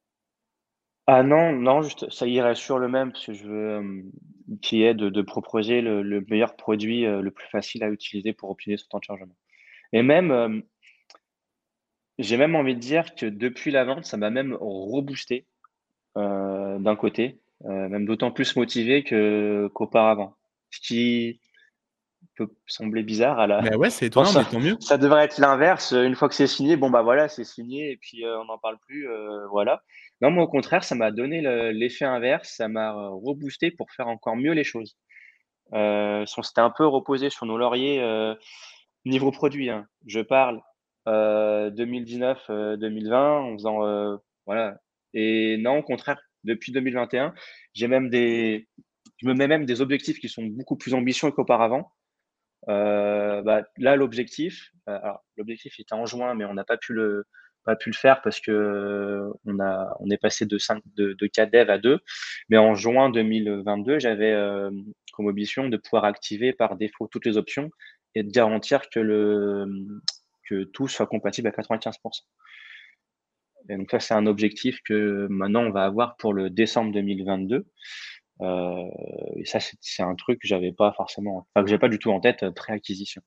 Ah non, non, juste, ça irait sur le même, parce que je veux euh, qui est de, proposer le, meilleur produit euh, le plus facile à utiliser pour optimiser son temps de chargement. Et même, j'ai même envie de dire que depuis la vente, ça m'a même reboosté euh, d'un côté, euh, même d'autant plus motivé que, qu'auparavant. Ce qui peut sembler bizarre à la. Mais ouais, c'est étonnant, ça, mais tant mieux. Ça devrait être l'inverse. Une fois que c'est signé, bon bah voilà, c'est signé et puis euh, on n'en parle plus, voilà. Non, moi au contraire, ça m'a donné l'effet inverse, ça m'a reboosté pour faire encore mieux les choses. on s'était un peu reposé sur nos lauriers niveau produit. Hein. Je parle 2019-2020 euh, en faisant euh, voilà. Et non, au contraire, depuis 2021, j'ai même des, je me mets même des objectifs qui sont beaucoup plus ambitieux qu'auparavant. Euh, bah, là, l'objectif, alors l'objectif était en juin, mais on n'a pas pu le pas pu le faire parce que on a on est passé de 5 de, de 4 devs à 2 mais en juin 2022 j'avais comme ambition de pouvoir activer par défaut toutes les options et de garantir que le que tout soit compatible à 95%. Et donc ça, c'est un objectif que maintenant on va avoir pour le décembre 2022. Euh, et ça, c'est un truc que j'avais pas forcément, enfin que j'ai pas du tout en tête euh, pré-acquisition.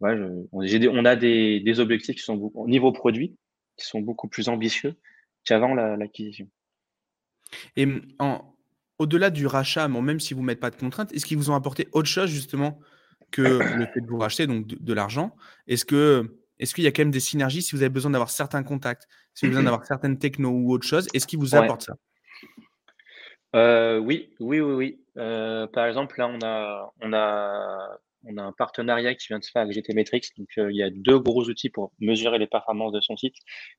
On, a des, objectifs qui sont au niveau produit qui sont beaucoup plus ambitieux qu'avant l'acquisition. et au-delà du rachat, même si vous ne mettez pas de contraintes, est-ce qu'ils vous ont apporté autre chose justement que le fait de vous racheter, donc de l'argent? Est-ce que est-ce qu'il y a quand même des synergies si vous avez besoin d'avoir certains contacts, si vous avez besoin d'avoir certaines technos ou autre chose Est-ce qu'il vous apporte ça? Euh, Oui, oui, oui, oui. Euh, par exemple, là, on a, on, a, on a un partenariat qui vient de se faire avec GTmetrix. Donc, euh, il y a deux gros outils pour mesurer les performances de son site,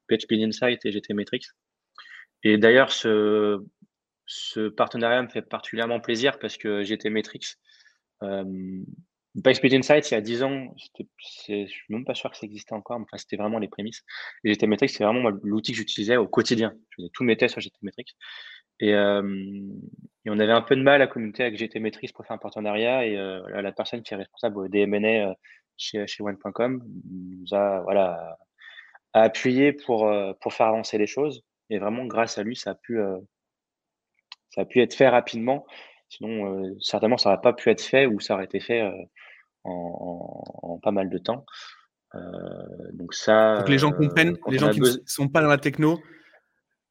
PHP Insight et GTmetrix. Et d'ailleurs, ce, ce partenariat me fait particulièrement plaisir parce que GTmetrix, PySpeed Insights, il y a 10 ans, je ne suis même pas sûr que ça existait encore, mais enfin, c'était vraiment les prémices. Et GTmetrix, c'est vraiment l'outil que j'utilisais au quotidien. Je faisais tous mes tests sur GTmetrix. Et, euh, et, on avait un peu de mal à communiquer avec GTmetrix pour faire un partenariat. Et euh, la personne qui est responsable au DMNA euh, chez, chez One.com nous a, voilà, appuyé pour, euh, pour faire avancer les choses. Et vraiment, grâce à lui, ça a pu, euh, ça a pu être fait rapidement. Sinon, certainement, ça n'aurait pas pu être fait ou ça aurait été fait en, pas mal de temps. Euh, donc ça. Les gens comprennent, euh, les gens qui ne sont pas dans la techno.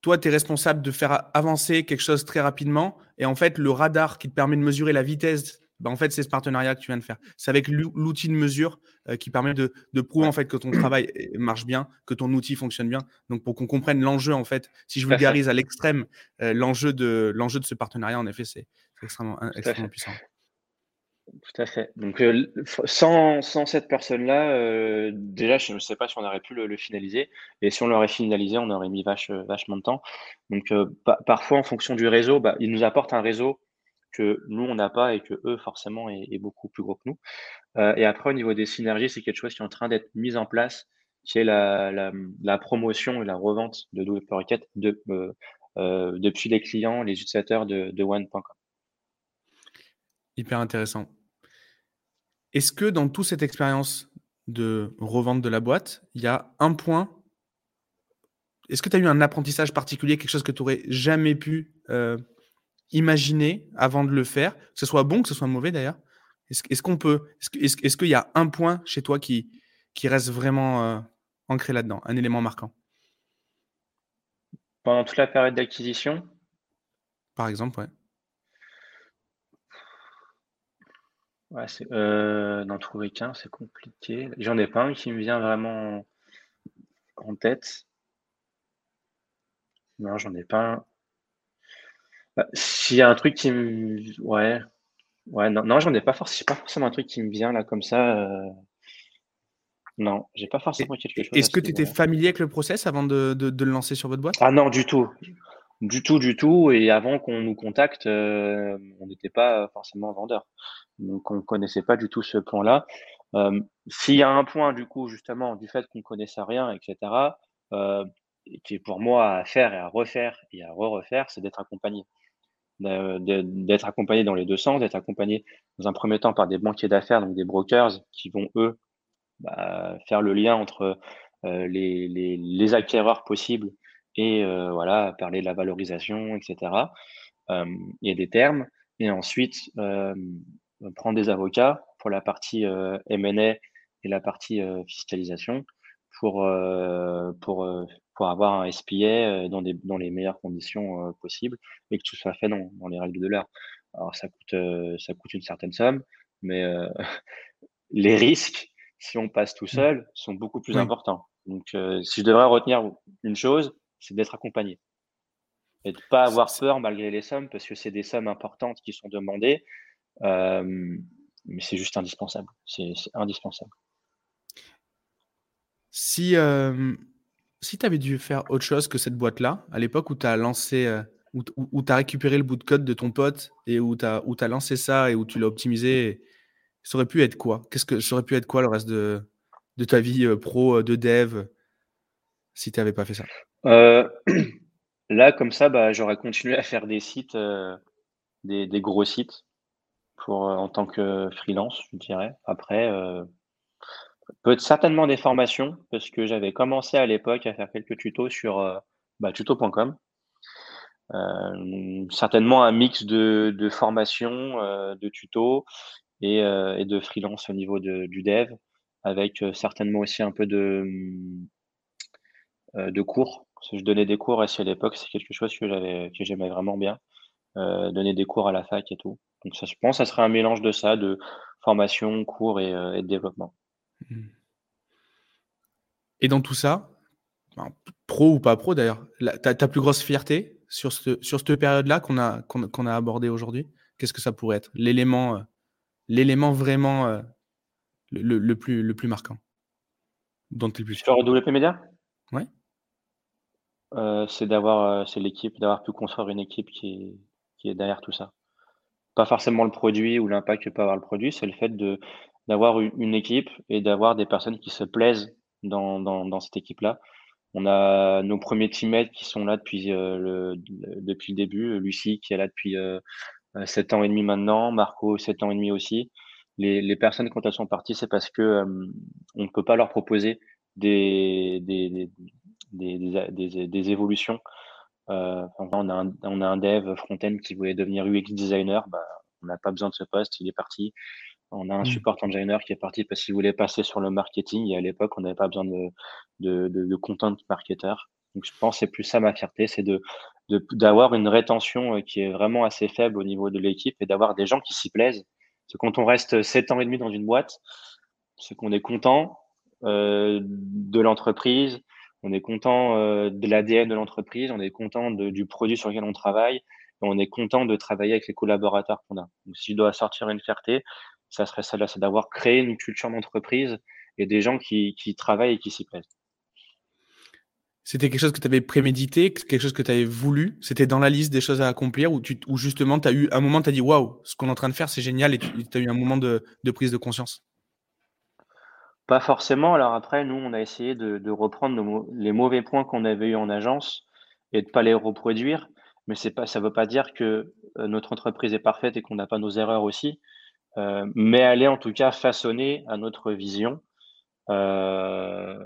Toi, tu es responsable de faire avancer quelque chose très rapidement. Et en fait, le radar qui te permet de mesurer la vitesse, bah, en fait, c'est ce partenariat que tu viens de faire. C'est avec l'outil de mesure euh, qui permet de, de prouver en fait que ton travail marche bien, que ton outil fonctionne bien. Donc, pour qu'on comprenne l'enjeu, en fait, si je vulgarise à l'extrême l'enjeu de, l'enjeu de ce partenariat, en effet, c'est extrêmement, extrêmement puissant. Tout à fait. Donc, euh, sans, sans, cette personne-là, euh, déjà, je ne sais pas si on aurait pu le, finaliser. Et si on l'aurait finalisé, on aurait mis vache, vachement de temps. Donc, euh, parfois, en fonction du réseau, bah, ils nous apportent un réseau que nous, on n'a pas et que eux, forcément, est, beaucoup plus gros que nous. et après, au niveau des synergies, c'est quelque chose qui est en train d'être mis en place, qui est la, promotion et la revente de Double de, depuis les clients, les utilisateurs de, de One.com. Hyper intéressant. Est-ce que dans toute cette expérience de revente de la boîte, il y a un point Est-ce que tu as eu un apprentissage particulier, quelque chose que tu n'aurais jamais pu euh, imaginer avant de le faire, que ce soit bon, que ce soit mauvais d'ailleurs? Est-ce qu'on peut Est-ce qu'il y a un point chez toi qui, qui reste vraiment euh, ancré là-dedans, un élément marquant? Pendant toute la période d'acquisition? Par exemple, ouais. Ouais, euh, d'en trouver qu'un, c'est compliqué. J'en ai pas un qui me vient vraiment en tête. Non, j'en ai pas un. Bah, s'il y a un truc qui me. Ouais. Ouais, non, non j'en ai pas forcément, pas forcément un truc qui me vient là comme ça. Euh. Non, j'ai pas forcément quelque chose. Est-ce que tu étais familier avec le process avant de, le lancer sur votre boîte? Ah non, du tout. Du tout, du tout. Et avant qu'on nous contacte, euh, on n'était pas forcément vendeur. Donc on ne connaissait pas du tout ce point-là. Euh, s'il y a un point, du coup, justement, du fait qu'on ne connaissait rien, etc., euh, qui est pour moi à faire et à refaire et à re-refaire, c'est d'être accompagné. D'être accompagné dans les deux sens, d'être accompagné dans un premier temps par des banquiers d'affaires, donc des brokers, qui vont, eux, bah, faire le lien entre euh, les, acquéreurs possibles et euh, voilà, parler de la valorisation, etc. Euh, il y a des termes. Et ensuite, prendre des avocats pour la partie M&A et la partie fiscalisation pour, pour, pour avoir un SPA dans, des, dans les meilleures conditions possibles et que tout soit fait dans, dans les règles de l'art. Alors ça coûte, ça coûte une certaine somme, mais les risques si on passe tout mmh. seul, sont beaucoup plus importants. Donc, euh, si je devrais retenir une chose, c'est d'être accompagné. Et de ne pas avoir peur malgré les sommes, parce que c'est des sommes importantes qui sont demandées. Euh, mais c'est juste indispensable. C'est indispensable. Si, euh, si tu avais dû faire autre chose que cette boîte-là, à l'époque où tu as lancé, où, tu as récupéré le bout de code de ton pote et où tu as, as, lancé ça et où tu l'as optimisé ça aurait pu être quoi? Qu'est-ce que ça aurait pu être quoi le reste de, de ta vie euh, pro euh, de dev si tu n'avais pas fait ça? Euh, Là, comme ça, bah, j'aurais continué à faire des sites, des, des, gros sites pour, en tant que freelance, je dirais. Après, peut-être certainement des formations parce que j'avais commencé à l'époque à faire quelques tutos sur bah, tuto.com. certainement un mix de, de formations, de tutos euh, et, de freelance au niveau du dev, avec euh, certainement aussi un peu de, euh, de cours. Parce que je donnais des cours aussi à l'époque, c'est quelque chose que j'avais que j'aimais vraiment bien. donner des cours à la fac et tout. Donc ça, je pense que ça serait un mélange de ça, de formation, cours et, de développement. Mmh. Et dans tout ça, pro ou pas pro d'ailleurs, ta, ta, plus grosse fierté sur, ce, sur cette période-là qu'on a, qu'on, a abordé aujourd'hui, qu'est-ce que ça pourrait être? L'élément l'élément vraiment euh, le, plus, le plus marquant dont tu es plus Sur WP Media Ouais. Euh, c'est d'avoir euh, c'est l'équipe, d'avoir pu construire une équipe qui est, qui est derrière tout ça. Pas forcément le produit ou l'impact que peut avoir le produit, c'est le fait de d'avoir une, équipe et d'avoir des personnes qui se plaisent dans, dans, cette équipe-là. On a nos premiers teammates qui sont là depuis, le, depuis le début. Lucie qui est là depuis 7 euh, ans et demi maintenant, Marco 7 ans et demi aussi. Les, les personnes, quand elles sont parties, c'est parce que euh, on ne peut pas leur proposer des, des, des, des, des évolutions. Euh, on, a un, on a un dev front-end qui voulait devenir UX designer, bah, on n'a pas besoin de ce poste, il est parti. On a un mmh. support engineer qui est parti parce qu'il voulait passer sur le marketing et à l'époque, on n'avait pas besoin de, de, de, de content marketer. Donc, je pense que c'est plus ça ma fierté, c'est de, d'avoir une rétention euh, qui est vraiment assez faible au niveau de l'équipe et d'avoir des gens qui s'y plaisent. Parce que quand on reste sept ans et demi dans une boîte, c'est qu'on est content euh, de l'entreprise, on est content euh, de l'ADN de l'entreprise, on est content du produit sur lequel on travaille, et on est content de travailler avec les collaborateurs qu'on a. Donc, si je dois sortir une fierté, ça serait celle-là, c'est d'avoir créé une culture d'entreprise et des gens qui, travaillent et qui s'y plaisent. C'était quelque chose que tu avais prémédité, quelque chose que tu avais voulu? C'était dans la liste des choses à accomplir ou, justement, tu as eu un moment, tu as dit waouh, ce qu'on est en train de faire, c'est génial et tu as eu un moment de, prise de conscience? Pas forcément. Alors après, nous, on a essayé de, reprendre les mauvais points qu'on avait eu en agence et de ne pas les reproduire. Mais pas, ça ne veut pas dire que euh, notre entreprise est parfaite et qu'on n'a pas nos erreurs aussi. Euh, mais elle est en tout cas façonnée à notre vision. Euh,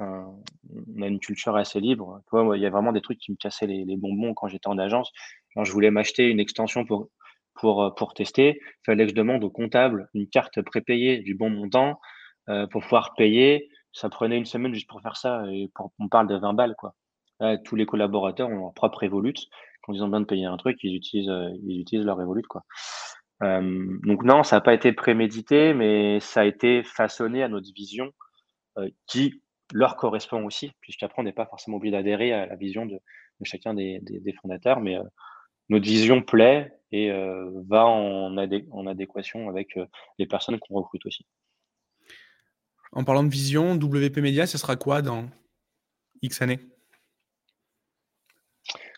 on a une culture assez libre. il y a vraiment des trucs qui me cassaient les, bonbons quand j'étais en agence. Quand je voulais m'acheter une extension pour, pour, pour tester, il fallait que je demande au comptable une carte prépayée du bon montant euh, pour pouvoir payer. Ça prenait une semaine juste pour faire ça et on parle de 20 balles. Quoi. tous les collaborateurs ont leur propre Revolut. Quand ils ont besoin de payer un truc, ils utilisent, euh, ils utilisent leur Revolut. Quoi. donc non, ça n'a pas été prémédité, mais ça a été façonné à notre vision qui leur correspond aussi, puisqu'après, on n'est pas forcément obligé d'adhérer à la vision de, chacun des, fondateurs, mais notre vision plaît et va en, adéquation avec les personnes qu'on recrute aussi. En parlant de vision, WP Media, ce sera quoi dans X années?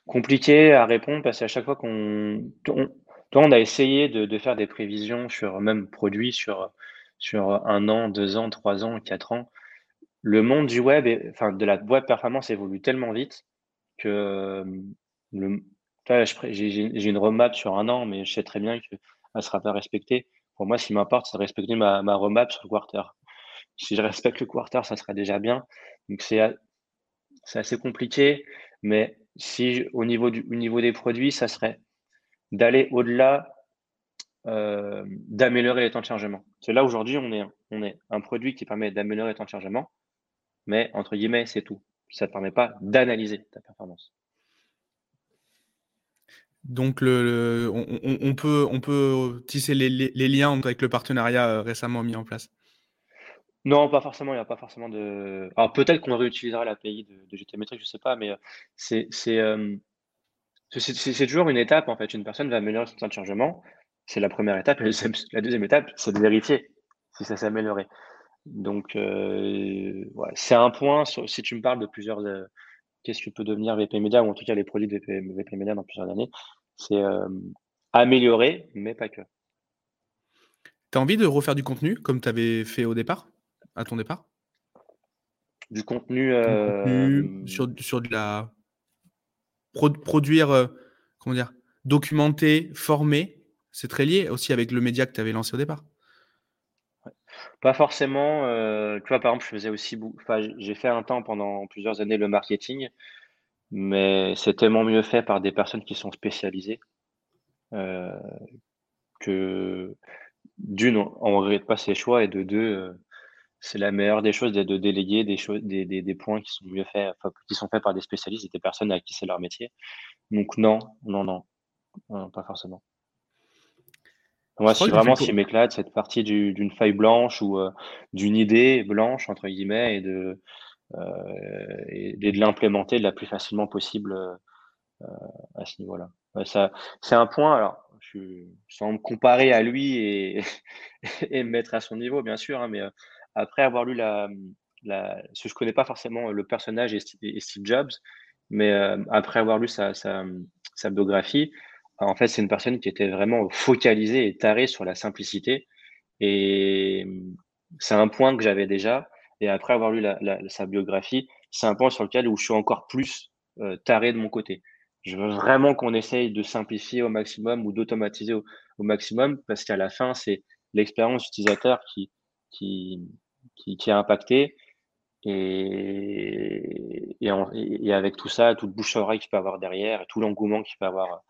Compliqué à répondre parce qu'à chaque fois qu'on on, a essayé de, faire des prévisions sur même produits sur, sur un an, deux ans, trois ans, quatre ans. Le monde du web, enfin de la web performance évolue tellement vite que j'ai une roadmap sur un an, mais je sais très bien qu'elle ne sera pas respectée. Pour moi, ce qui m'importe, c'est de respecter ma, ma roadmap sur le quarter. Si je respecte le quarter, ça sera déjà bien. Donc c'est assez compliqué, mais si au niveau, des produits, ça serait d'aller au-delà, euh, d'améliorer les temps de chargement. C'est là aujourd'hui, on est, un produit qui permet d'améliorer les temps de chargement, mais entre guillemets, c'est tout. Ça ne permet pas d'analyser ta performance. Donc, on, peut, tisser les, les, liens avec le partenariat euh, récemment mis en place. Non, pas forcément. Il n'y a pas forcément de. Alors peut-être qu'on réutilisera l'API de, de GTmetrix, je ne sais pas, mais euh, euh, c'est toujours une étape en fait. Une personne va améliorer son temps de chargement. C'est la première étape. La deuxième étape, c'est de vérifier si ça s'est amélioré. Donc, ouais, c'est un point. si tu me parles de plusieurs qu'est-ce que peut devenir VP Media, ou en tout cas les produits de VP, Media dans plusieurs années, c'est euh, améliorer, mais pas que. Tu as envie de refaire du contenu comme tu avais fait au départ, à ton départ? Du contenu, euh, sur, sur, de la. produire, euh, comment dire, documenter, former, c'est très lié aussi avec le média que tu avais lancé au départ. Pas forcément. Euh, tu vois, par exemple, je faisais aussi, enfin, j'ai fait un temps pendant plusieurs années le marketing, mais c'est tellement mieux fait par des personnes qui sont spécialisées euh, que d'une, on ne regrette pas ses choix et de deux, euh, c'est la meilleure des choses de, déléguer des choses, des, des, des, points qui sont mieux faits, enfin, qui sont faits par des spécialistes et des personnes à qui c'est leur métier. Donc non, non, non, non pas forcément. Moi, si vraiment, ce qui m'éclate, cette partie d'une feuille blanche ou euh, d'une idée blanche, entre guillemets, et de, euh, et, de l'implémenter le plus facilement possible euh, à ce niveau-là. ça, c'est un point, alors, je, sans me comparer à lui et, et me mettre à son niveau, bien sûr, hein, mais après avoir lu la, la, ce je connais pas forcément le personnage et, Steve Jobs, mais après avoir lu sa, sa, sa biographie, en fait, c'est une personne qui était vraiment focalisée et tarée sur la simplicité. Et c'est un point que j'avais déjà. Et après avoir lu sa biographie, c'est un point sur lequel où je suis encore plus euh, taré de mon côté. Je veux vraiment qu'on essaye de simplifier au maximum ou d'automatiser au, maximum parce qu'à la fin, c'est l'expérience utilisateur qui, qui, qui, a impacté. Et, avec tout ça, toute bouche à oreille qu'il peut avoir derrière, tout l'engouement qu'il peut avoir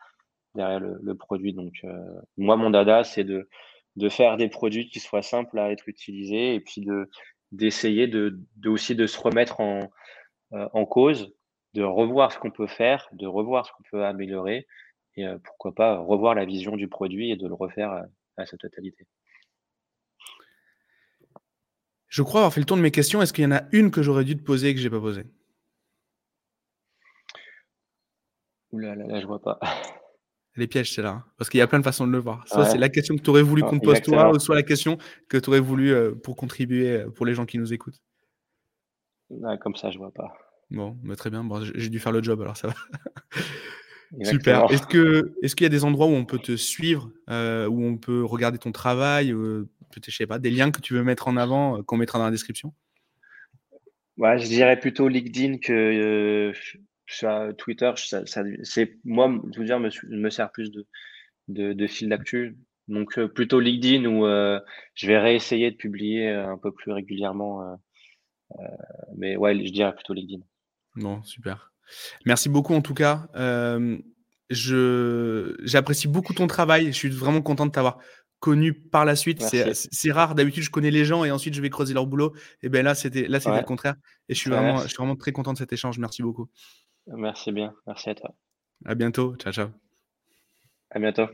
derrière le, produit. Donc, euh, moi, mon dada, c'est de, faire des produits qui soient simples à être utilisés et puis de d'essayer de, aussi de se remettre en, euh, en cause, de revoir ce qu'on peut faire, de revoir ce qu'on peut améliorer et euh, pourquoi pas revoir la vision du produit et de le refaire à sa totalité. Je crois avoir fait le tour de mes questions. Est-ce qu'il y en a une que j'aurais dû te poser et que j'ai pas posée? Oula, là, là, je vois pas. Les pièges, c'est là. Hein. Parce qu'il y a plein de façons de le voir. Soit c'est la question que tu aurais voulu qu'on te pose toi, soit la question que tu aurais voulu euh, pour contribuer euh, pour les gens qui nous écoutent. comme ça, je vois pas. Bon, mais très bien. Bon, j'ai dû faire le job, alors ça va. Super. Est-ce est qu'il y a des endroits où on peut te suivre, euh, où on peut regarder ton travail, je sais pas, des liens que tu veux mettre en avant, qu'on mettra dans la description? Ouais, je dirais plutôt LinkedIn que sur Twitter, ça, c'est moi, je veux dire, me, me sert plus de, de, de fil d'actu. Donc euh, plutôt LinkedIn où euh, je vais réessayer de publier euh, un peu plus régulièrement. mais ouais, je dirais plutôt LinkedIn. Bon, super. Merci beaucoup en tout cas. je j'apprécie beaucoup ton travail. Je suis vraiment content de t'avoir connu par la suite. C'est rare. D'habitude, je connais les gens et ensuite je vais creuser leur boulot. Et ben là, c'était là, c'était le contraire. Et je suis vraiment, je suis vraiment très content de cet échange. Merci beaucoup. Merci bien. Merci à toi. À bientôt. Ciao, ciao. À bientôt.